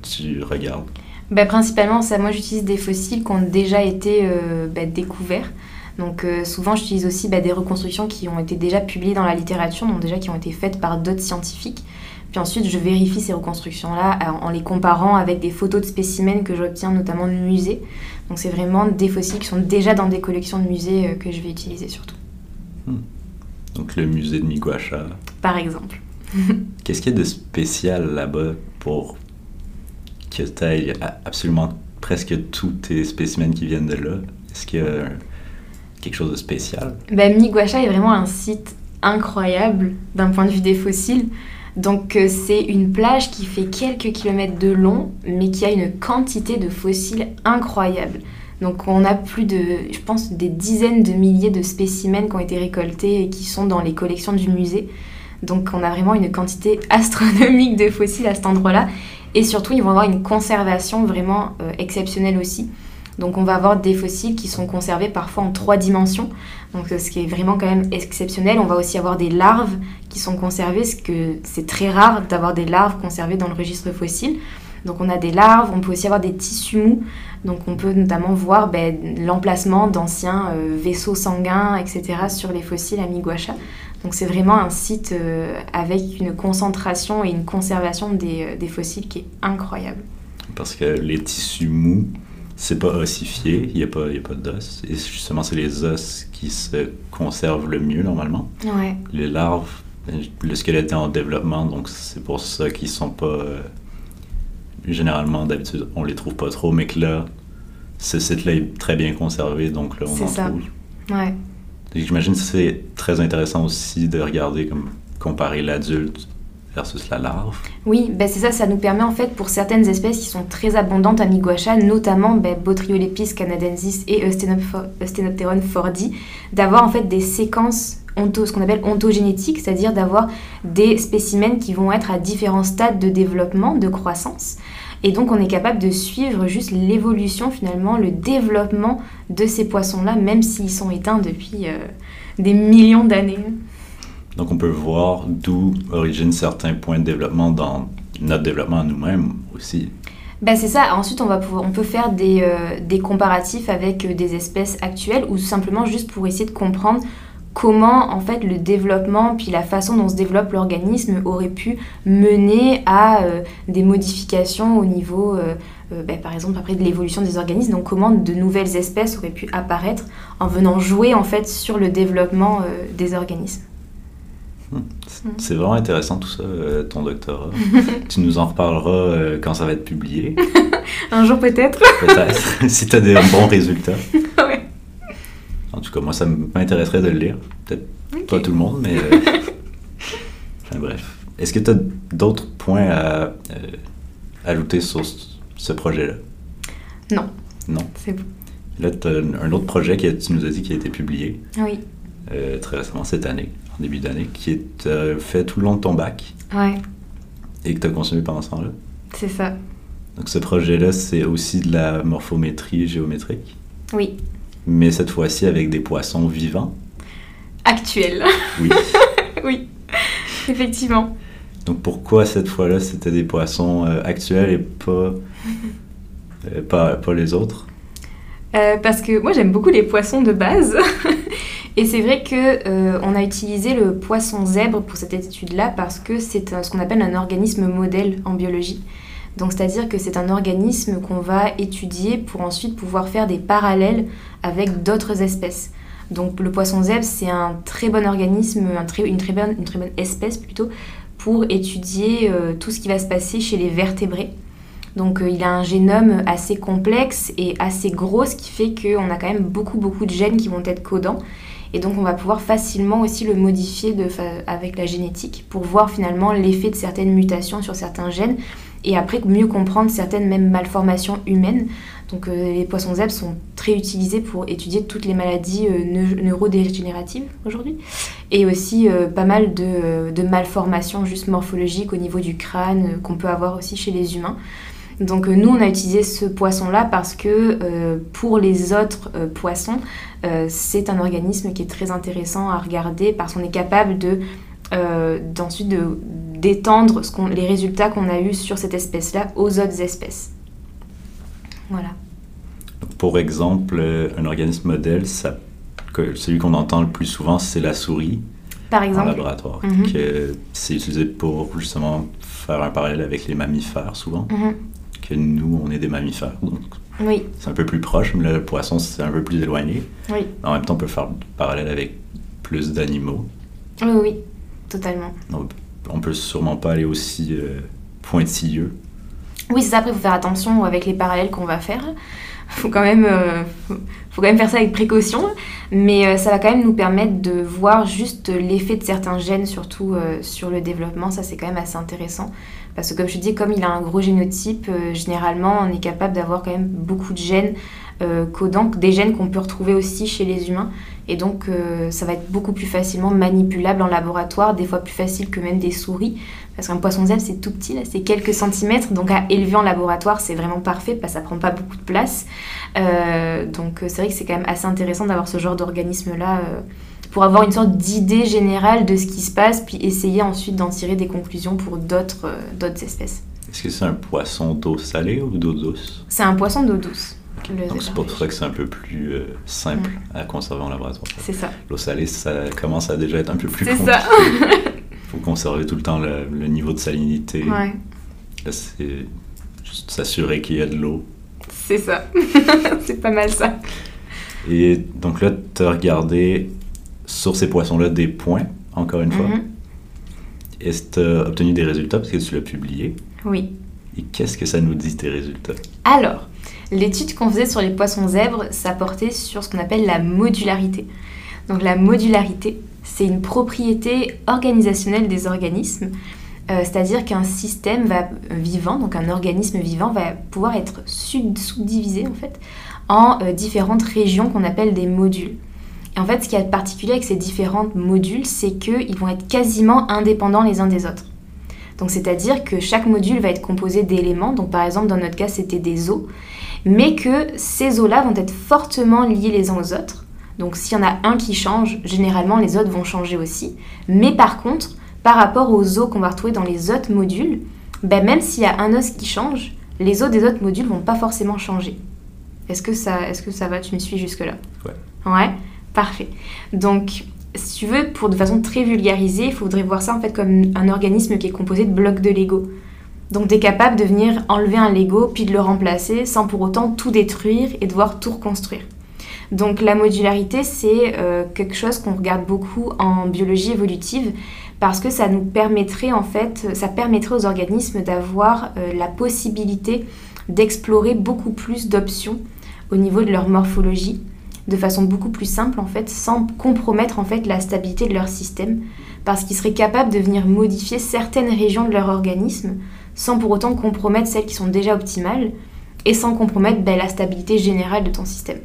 tu regardes? Ben, Principalement, ça, moi j'utilise des fossiles qui ont déjà été euh, ben, découverts. Donc souvent j'utilise aussi bah, des reconstructions qui ont été déjà publiées dans la littérature, donc déjà qui ont été faites par d'autres scientifiques. Puis ensuite je vérifie ces reconstructions-là en les comparant avec des photos de spécimens que j'obtiens notamment de musées. Donc c'est vraiment des fossiles qui sont déjà dans des collections de musées que je vais utiliser surtout. Hmm. Donc le musée de Miguacha. Par exemple. Qu'est-ce qu'il y a de spécial là-bas pour que tu aies absolument presque tous tes spécimens qui viennent de là? Est-ce qu'il y a quelque chose de spécial? Ben, Miguacha est vraiment un site incroyable d'un point de vue des fossiles. Donc euh, c'est une plage qui fait quelques kilomètres de long, mais qui a une quantité de fossiles incroyable. Donc on a plus de, je pense, des dizaines de milliers de spécimens qui ont été récoltés et qui sont dans les collections du musée. Donc on a vraiment une quantité astronomique de fossiles à cet endroit-là. Et surtout, ils vont avoir une conservation vraiment euh, exceptionnelle aussi. Donc on va avoir des fossiles qui sont conservés parfois en trois dimensions, donc ce qui est vraiment quand même exceptionnel. On va aussi avoir des larves qui sont conservées, parce que c'est très rare d'avoir des larves conservées dans le registre fossile. Donc on a des larves, on peut aussi avoir des tissus mous, donc on peut notamment voir ben, l'emplacement d'anciens euh, vaisseaux sanguins, etc. sur les fossiles à Miguacha. Donc c'est vraiment un site euh, avec une concentration et une conservation euh, des, fossiles qui est incroyable. Parce que les tissus mous, c'est pas ossifié, il n'y a pas, a pas d'os. Et justement, c'est les os qui se conservent le mieux normalement. Ouais. Les larves, le squelette est en développement, donc c'est pour ça qu'ils sont pas. Euh, généralement, d'habitude, on les trouve pas trop, mais que là, ce site-là est très bien conservé, donc là, on en ça. trouve. Ouais. J'imagine que c'est très intéressant aussi de regarder, comme comparer l'adulte Oui, ben c'est ça, ça nous permet en fait pour certaines espèces qui sont très abondantes à Miguacha, notamment ben, Botryiolepis canadensis et Eusthenopteron fordi, d'avoir en fait des séquences onto, ce qu'on appelle ontogénétiques, c'est-à-dire d'avoir des spécimens qui vont être à différents stades de développement, de croissance. Et donc on est capable de suivre juste l'évolution finalement, le développement de ces poissons-là, même s'ils sont éteints depuis euh, des millions d'années. Donc on peut voir d'où originent certains points de développement dans notre développement à nous-mêmes aussi. Ben c'est ça. Ensuite, on, va pouvoir, on peut faire des, euh, des comparatifs avec euh, des espèces actuelles ou simplement juste pour essayer de comprendre comment en fait le développement puis la façon dont se développe l'organisme aurait pu mener à euh, des modifications au niveau ben, par exemple après de l'évolution des organismes donc comment de nouvelles espèces auraient pu apparaître en venant jouer en fait sur le développement des organismes. C'est vraiment intéressant tout ça, euh, ton doctorat. tu nous en reparleras euh, quand ça va être publié. Un jour peut-être. peut-être, si tu as des bons résultats. En tout cas, moi, ça m'intéresserait de le lire. Peut-être pas tout le monde, mais... Euh, enfin, bref. Est-ce que tu as d'autres points à ajouter sur ce projet-là? Non. Non? C'est bon. Là, tu as un autre projet que tu nous as dit qui a été publié. Oui. très récemment, cette année en début d'année, qui est euh, fait tout le long de ton bac. Ouais. Et que tu as consommé pendant ce temps-là. C'est ça. Donc ce projet-là, c'est aussi de la morphométrie géométrique. Oui. Mais cette fois-ci avec des poissons vivants. Actuels. Oui. oui, effectivement. Donc pourquoi cette fois-là c'était des poissons euh, actuels et pas, euh, pas, pas, les autres? Parce que moi j'aime beaucoup les poissons de base. Et c'est vrai que euh, on a utilisé le poisson zèbre pour cette étude-là parce que c'est ce qu'on appelle un organisme modèle en biologie. Donc c'est-à-dire que c'est un organisme qu'on va étudier pour ensuite pouvoir faire des parallèles avec d'autres espèces. Donc le poisson zèbre, c'est un très bon organisme, un très, une, très bonne, une très bonne espèce plutôt, pour étudier euh, tout ce qui va se passer chez les vertébrés. Donc euh, il a un génome assez complexe et assez gros, ce qui fait qu'on a quand même beaucoup beaucoup de gènes qui vont être codants. Et donc on va pouvoir facilement aussi le modifier avec la génétique pour voir finalement l'effet de certaines mutations sur certains gènes et après mieux comprendre certaines mêmes malformations humaines. Donc euh, les poissons zèbres sont très utilisés pour étudier toutes les maladies euh, neurodégénératives aujourd'hui et aussi euh, pas mal de, de, malformations juste morphologiques au niveau du crâne qu'on peut avoir aussi chez les humains. Donc nous, on a utilisé ce poisson-là parce que pour les autres poissons, euh, c'est un organisme qui est très intéressant à regarder parce qu'on est capable de euh, d'ensuite d'étendre les résultats qu'on a eus sur cette espèce-là aux autres espèces. Voilà. Pour exemple, euh, un organisme modèle, ça celui qu'on entend le plus souvent, c'est la souris Par exemple. en laboratoire. Mhm. que C'est utilisé pour justement faire un parallèle avec les mammifères souvent. Mhm. Que nous, on est des mammifères, donc Oui, c'est un peu plus proche, mais le poisson, c'est un peu plus éloigné. oui, En même temps, on peut faire parallèle avec plus d'animaux. oui, oui, totalement. Donc, on peut sûrement pas aller aussi euh, pointilleux. Oui, c'est ça. Après, il faut faire attention avec les parallèles qu'on va faire. Faut quand même, euh, faut, quand même faire ça avec précaution. Mais euh, ça va quand même nous permettre de voir juste l'effet de certains gènes, surtout euh, sur le développement. Ça, c'est quand même assez intéressant. Parce que comme je dis, comme il a un gros génotype, euh, généralement, on est capable d'avoir quand même beaucoup de gènes euh, codants, des gènes qu'on peut retrouver aussi chez les humains. Et donc, euh, ça va être beaucoup plus facilement manipulable en laboratoire, des fois plus facile que même des souris. Parce qu'un poisson zèbre, c'est tout petit, là, c'est quelques centimètres. Donc, à élever en laboratoire, c'est vraiment parfait parce que ça prend pas beaucoup de place. Donc, c'est vrai que c'est quand même assez intéressant d'avoir ce genre d'organisme-là euh, pour avoir une sorte d'idée générale de ce qui se passe, puis essayer ensuite d'en tirer des conclusions pour d'autres euh, espèces. Est-ce que c'est un poisson d'eau salée ou d'eau douce? C'est un poisson d'eau douce. le Donc, c'est pour ça que c'est un peu plus euh, simple à conserver en laboratoire. C'est ça. L'eau salée, ça commence à déjà être un peu plus C'est compliqué. ça. faut conserver tout le temps le, le niveau de salinité. ouais, Là, c'est juste s'assurer qu'il y a de l'eau. c'est ça. c'est pas mal ça. Et donc là, tu as regardé sur ces poissons-là des points, encore une fois. Est-ce que tu as obtenu des résultats parce que tu l'as publié? Oui. Et qu'est-ce que ça nous dit, tes résultats? Alors, l'étude qu'on faisait sur les poissons zèbres, ça portait sur ce qu'on appelle la modularité. Donc la modularité, c'est une propriété organisationnelle des organismes, euh, c'est-à-dire qu'un système va, vivant, donc un organisme vivant, va pouvoir être subdivisé en fait en euh, différentes régions qu'on appelle des modules. Et en fait, ce qui est particulier avec ces différents modules, c'est qu'ils vont être quasiment indépendants les uns des autres. Donc c'est-à-dire que chaque module va être composé d'éléments, donc par exemple dans notre cas c'était des os, mais que ces os-là vont être fortement liés les uns aux autres. Donc s'il y en a un qui change, généralement les autres vont changer aussi. Mais par contre, par rapport aux os qu'on va retrouver dans les autres modules, ben même s'il y a un os qui change, les os des autres modules vont pas forcément changer. Est-ce que ça, est-ce que ça va? Tu me suis jusque-là? Ouais. Ouais, parfait. Donc, si tu veux, pour de façon très vulgarisée, il faudrait voir ça en fait comme un organisme qui est composé de blocs de Lego. Donc, tu es capable de venir enlever un Lego puis de le remplacer sans pour autant tout détruire et devoir tout reconstruire. Donc, la modularité, c'est euh, quelque chose qu'on regarde beaucoup en biologie évolutive parce que ça nous permettrait en fait, ça permettrait aux organismes d'avoir euh, la possibilité d'explorer beaucoup plus d'options au niveau de leur morphologie de façon beaucoup plus simple en fait, sans compromettre en fait la stabilité de leur système, parce qu'ils seraient capables de venir modifier certaines régions de leur organisme sans pour autant compromettre celles qui sont déjà optimales et sans compromettre ben, la stabilité générale de ton système.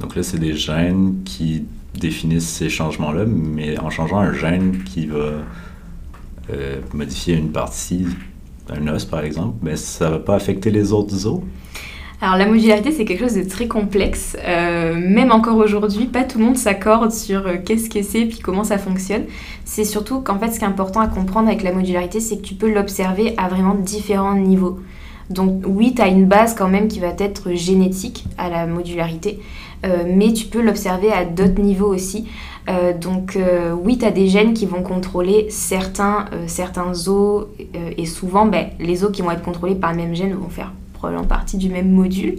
Donc là, c'est des gènes qui définissent ces changements-là, mais en changeant un gène qui va euh, modifier une partie d'un os, par exemple, mais ça va pas affecter les autres os? Alors la modularité c'est quelque chose de très complexe, Euh, même encore aujourd'hui pas tout le monde s'accorde sur euh, qu'est-ce que c'est puis comment ça fonctionne. C'est surtout qu'en fait ce qui est important à comprendre avec la modularité c'est que tu peux l'observer à vraiment différents niveaux. Donc oui, tu as une base quand même qui va être génétique à la modularité, euh, mais tu peux l'observer à d'autres niveaux aussi. Donc oui, tu as des gènes qui vont contrôler certains, certains os, et souvent ben, les os qui vont être contrôlés par le même gène vont faire probablement partie du même module.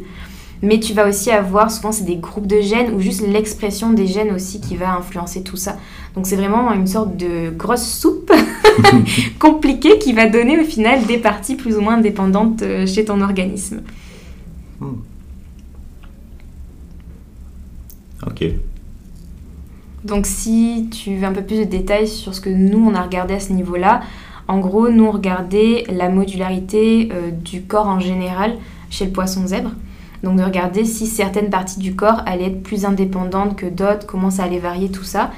Mais tu vas aussi avoir, souvent c'est des groupes de gènes ou juste l'expression des gènes aussi qui va influencer tout ça. Donc c'est vraiment une sorte de grosse soupe compliquée qui va donner au final des parties plus ou moins indépendantes euh, chez ton organisme. Hmm. Ok. Donc si tu veux un peu plus de détails sur ce que nous on a regardé à ce niveau-là, en gros nous on la modularité euh, du corps en général chez le poisson zèbre. Donc de regarder si certaines parties du corps allaient être plus indépendantes que d'autres, comment ça allait varier tout ça.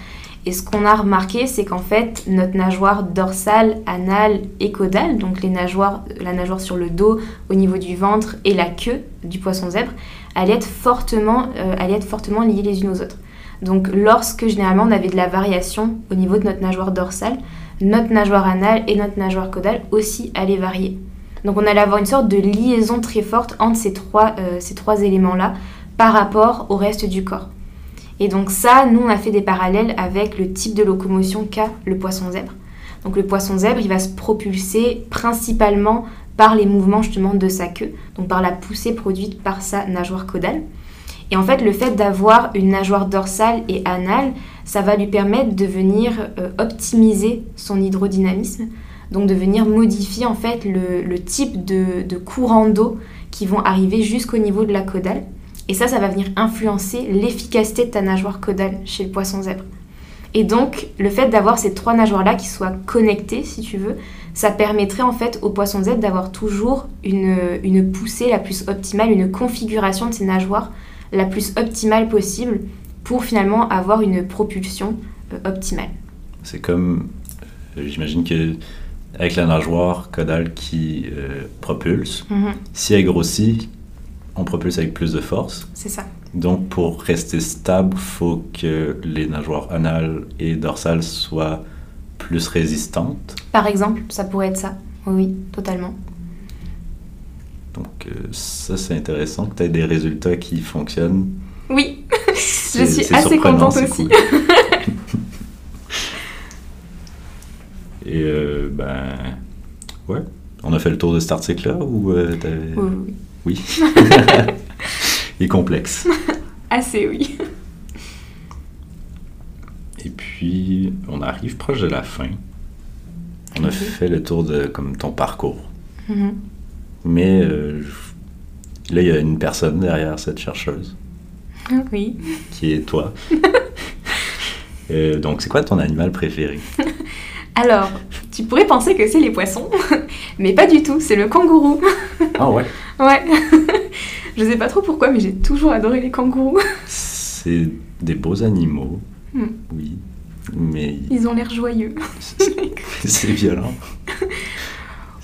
Et ce qu'on a remarqué, c'est qu'en fait, notre nageoire dorsale, anale et caudale, donc la nageoire sur le dos, au niveau du ventre et la queue du poisson zèbre, allaient être fortement, euh, être fortement liées les unes aux autres. Donc lorsque généralement on avait de la variation au niveau de notre nageoire dorsale, notre nageoire anale et notre nageoire caudale aussi allaient varier. Donc on allait avoir une sorte de liaison très forte entre ces trois, euh, trois éléments-là par rapport au reste du corps. Et donc ça, nous, on a fait des parallèles avec le type de locomotion qu'a le poisson zèbre. Donc le poisson zèbre, il va se propulser principalement par les mouvements justement de sa queue, donc par la poussée produite par sa nageoire caudale. Et en fait, le fait d'avoir une nageoire dorsale et anale, ça va lui permettre de venir euh, optimiser son hydrodynamisme, donc de venir modifier en fait le, type de, de courant d'eau qui vont arriver jusqu'au niveau de la caudale. Et ça, ça va venir influencer l'efficacité de ta nageoire caudale chez le poisson zèbre. Et donc, le fait d'avoir ces trois nageoires-là qui soient connectées, si tu veux, ça permettrait en fait au poisson zèbre d'avoir toujours une, une, poussée la plus optimale, une configuration de ses nageoires la plus optimale possible pour finalement avoir une propulsion euh, optimale. C'est comme, euh, j'imagine que avec la nageoire caudale qui euh, propulse, mhm. si elle grossit, on propulse avec plus de force. C'est ça. Donc, pour rester stable, il faut que les nageoires anales et dorsales soient plus résistantes. Par exemple, ça pourrait être ça. Oui, totalement. Donc, euh, ça, c'est intéressant que tu aies des résultats qui fonctionnent. Oui, je suis assez contente aussi. et, euh, ben, ouais. On a fait le tour de cet article-là ou euh, Oui, oui. Oui. Et complexe. Assez, oui. Et puis, on arrive proche de la fin. On a fait le tour de comme ton parcours. Mm-hmm. Mais euh, là, il y a une personne derrière cette chercheuse. Oui. Qui est toi. Euh, donc, c'est quoi ton animal préféré? Alors, tu pourrais penser que c'est les poissons, mais pas du tout, c'est le kangourou. Ah ouais? Ouais. je sais pas trop pourquoi, mais j'ai toujours adoré les kangourous. c'est des beaux animaux, hmm. oui, mais... Ils ont l'air joyeux. c'est violent.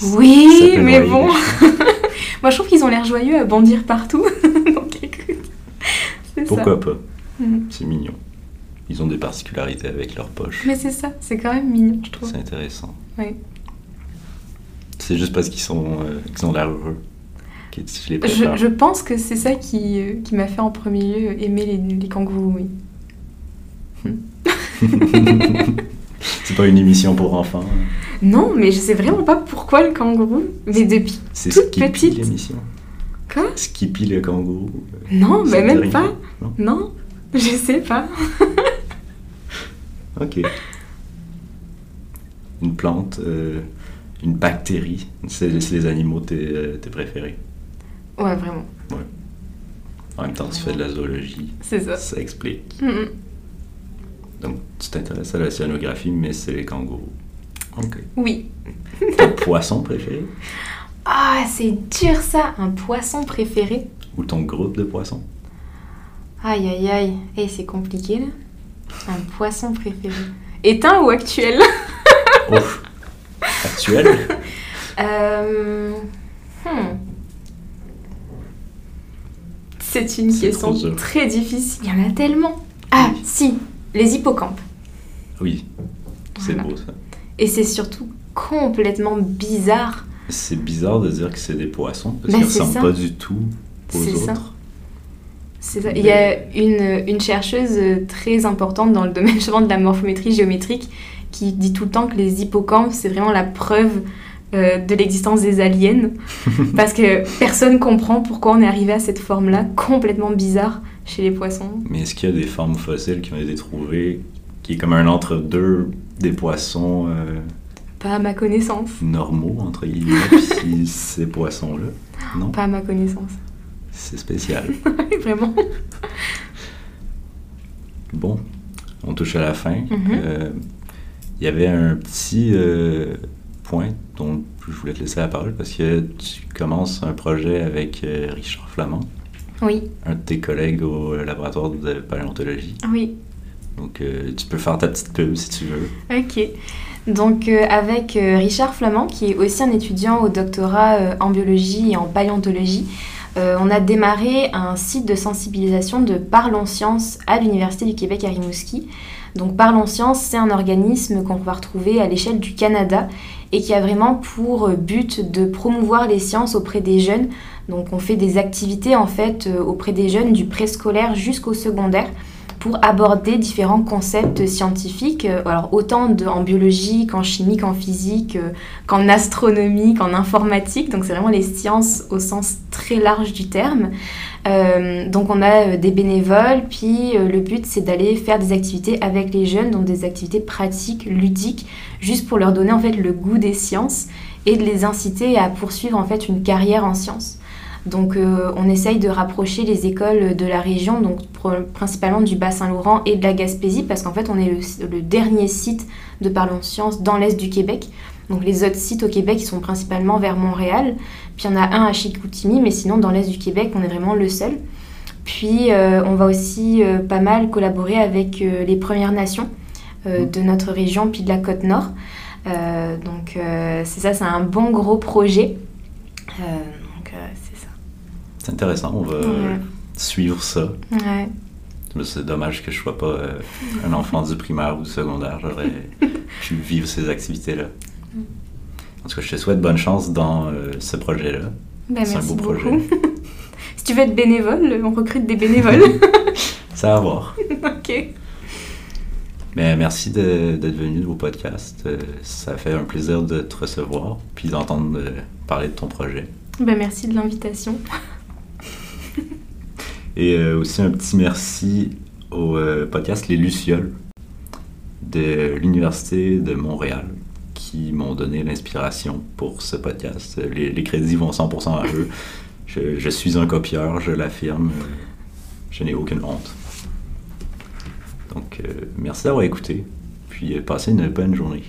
Oui, mais bon. Moi, je trouve qu'ils ont l'air joyeux à bondir partout. Pourquoi pas hmm. C'est mignon. Ils ont des particularités avec leurs poches. Mais c'est ça, c'est quand même mignon, je trouve. C'est intéressant. Oui. C'est juste parce qu'ils sont, euh, qu'ils ont l'air heureux. Je, je, je, pense que c'est ça qui, euh, qui m'a fait en premier lieu aimer les, les kangourous, oui. c'est pas une émission pour enfants. Hein. Non, mais je sais vraiment pas pourquoi le kangourou. Mais depuis c'est toute petite. l'émission. Quoi Skippy le kangourou. Non, mais même pas. Non, non je sais pas. ok. Une plante, euh, une bactérie, c'est les animaux tes, euh, tes préférés. Ouais, vraiment. Ouais. En même temps, tu fais de la zoologie. C'est ça. Ça explique. Donc, tu t'intéresses à la scénographie, mais c'est les kangourous. Ok. Oui. Ton poisson préféré? Ah, c'est dur ça, un poisson préféré. Ou ton groupe de poissons Aïe, aïe, aïe. Eh, c'est compliqué là. Un poisson préféré. Éteint ou actuel? Ouf. Actuel euh... Hmm. C'est une question très difficile. Il y en a tellement. Ah, si, les hippocampes. Oui, c'est beau ça. Et c'est surtout complètement bizarre. C'est bizarre de dire que c'est des poissons parce qu'ils ne ressemblent pas du tout aux autres. C'est ça. Il y a une, une, chercheuse très importante dans le domaine de la morphométrie géométrique qui dit tout le temps que les hippocampes, c'est vraiment la preuve euh, de l'existence des aliens. parce que personne comprend pourquoi on est arrivé à cette forme-là, complètement bizarre chez les poissons. Mais est-ce qu'il y a des formes fossiles qui ont été trouvées qui est comme un entre-deux des poissons euh, Pas à ma connaissance. Normaux, entre guillemets, puis ces poissons-là Non? Pas à ma connaissance. C'est spécial. Vraiment. Bon, on touche à la fin. Mhm. Euh, il y avait un petit euh, point dont je voulais te laisser la parole parce que tu commences un projet avec euh, Richard Flamand. Oui. Un de tes collègues au laboratoire de paléontologie. Oui. Donc, tu peux faire ta petite pub si tu veux. Ok. Donc, avec Richard Flamand, qui est aussi un étudiant au doctorat en biologie et en paléontologie, on a démarré un site de sensibilisation de Parlons Sciences à l'Université du Québec à Rimouski. Donc Parlons Science, c'est un organisme qu'on va retrouver à l'échelle du Canada et qui a vraiment pour but de promouvoir les sciences auprès des jeunes. Donc on fait des activités en fait euh, auprès des jeunes du préscolaire jusqu'au secondaire pour aborder différents concepts scientifiques, alors autant en biologie qu'en chimie, qu'en physique, qu'en astronomie, qu'en informatique. Donc c'est vraiment les sciences au sens très large du terme. Euh, donc on a euh, des bénévoles, puis euh, le but c'est d'aller faire des activités avec les jeunes, donc des activités pratiques, ludiques, juste pour leur donner en fait le goût des sciences et de les inciter à poursuivre en fait une carrière en sciences. Donc on essaye de rapprocher les écoles de la région, donc principalement du Bas-Saint-Laurent et de la Gaspésie, parce qu'en fait on est le, le, dernier site de Parlons Sciences dans l'est du Québec. Donc les autres sites au Québec, ils sont principalement vers Montréal. Puis il y en a un à Chicoutimi, mais sinon dans l'est du Québec, on est vraiment le seul. Puis euh, on va aussi euh, pas mal collaborer avec euh, les Premières Nations de notre région, puis de la côte nord. donc c'est ça, c'est un bon gros projet. C'est intéressant, on va suivre ça. Ouais. C'est dommage que je sois pas un enfant du primaire ou du secondaire. J'aurais pu vivre ces activités-là. En tout cas, je te souhaite bonne chance dans euh, ce projet-là. Ben, c'est un beau projet. si tu veux être bénévole, on recrute des bénévoles. Ça va voir. ok. Mais merci d'être venu au podcast. Euh, ça fait un plaisir de te recevoir puis d'entendre euh, parler de ton projet. Ben, merci de l'invitation. Et aussi un petit merci au podcast Les Lucioles de l'Université de Montréal qui m'ont donné l'inspiration pour ce podcast. Les, crédits vont 100% à eux. Je, suis un copieur, je l'affirme. Je n'ai aucune honte. Donc, euh, merci d'avoir écouté. Puis, euh, passez une bonne journée.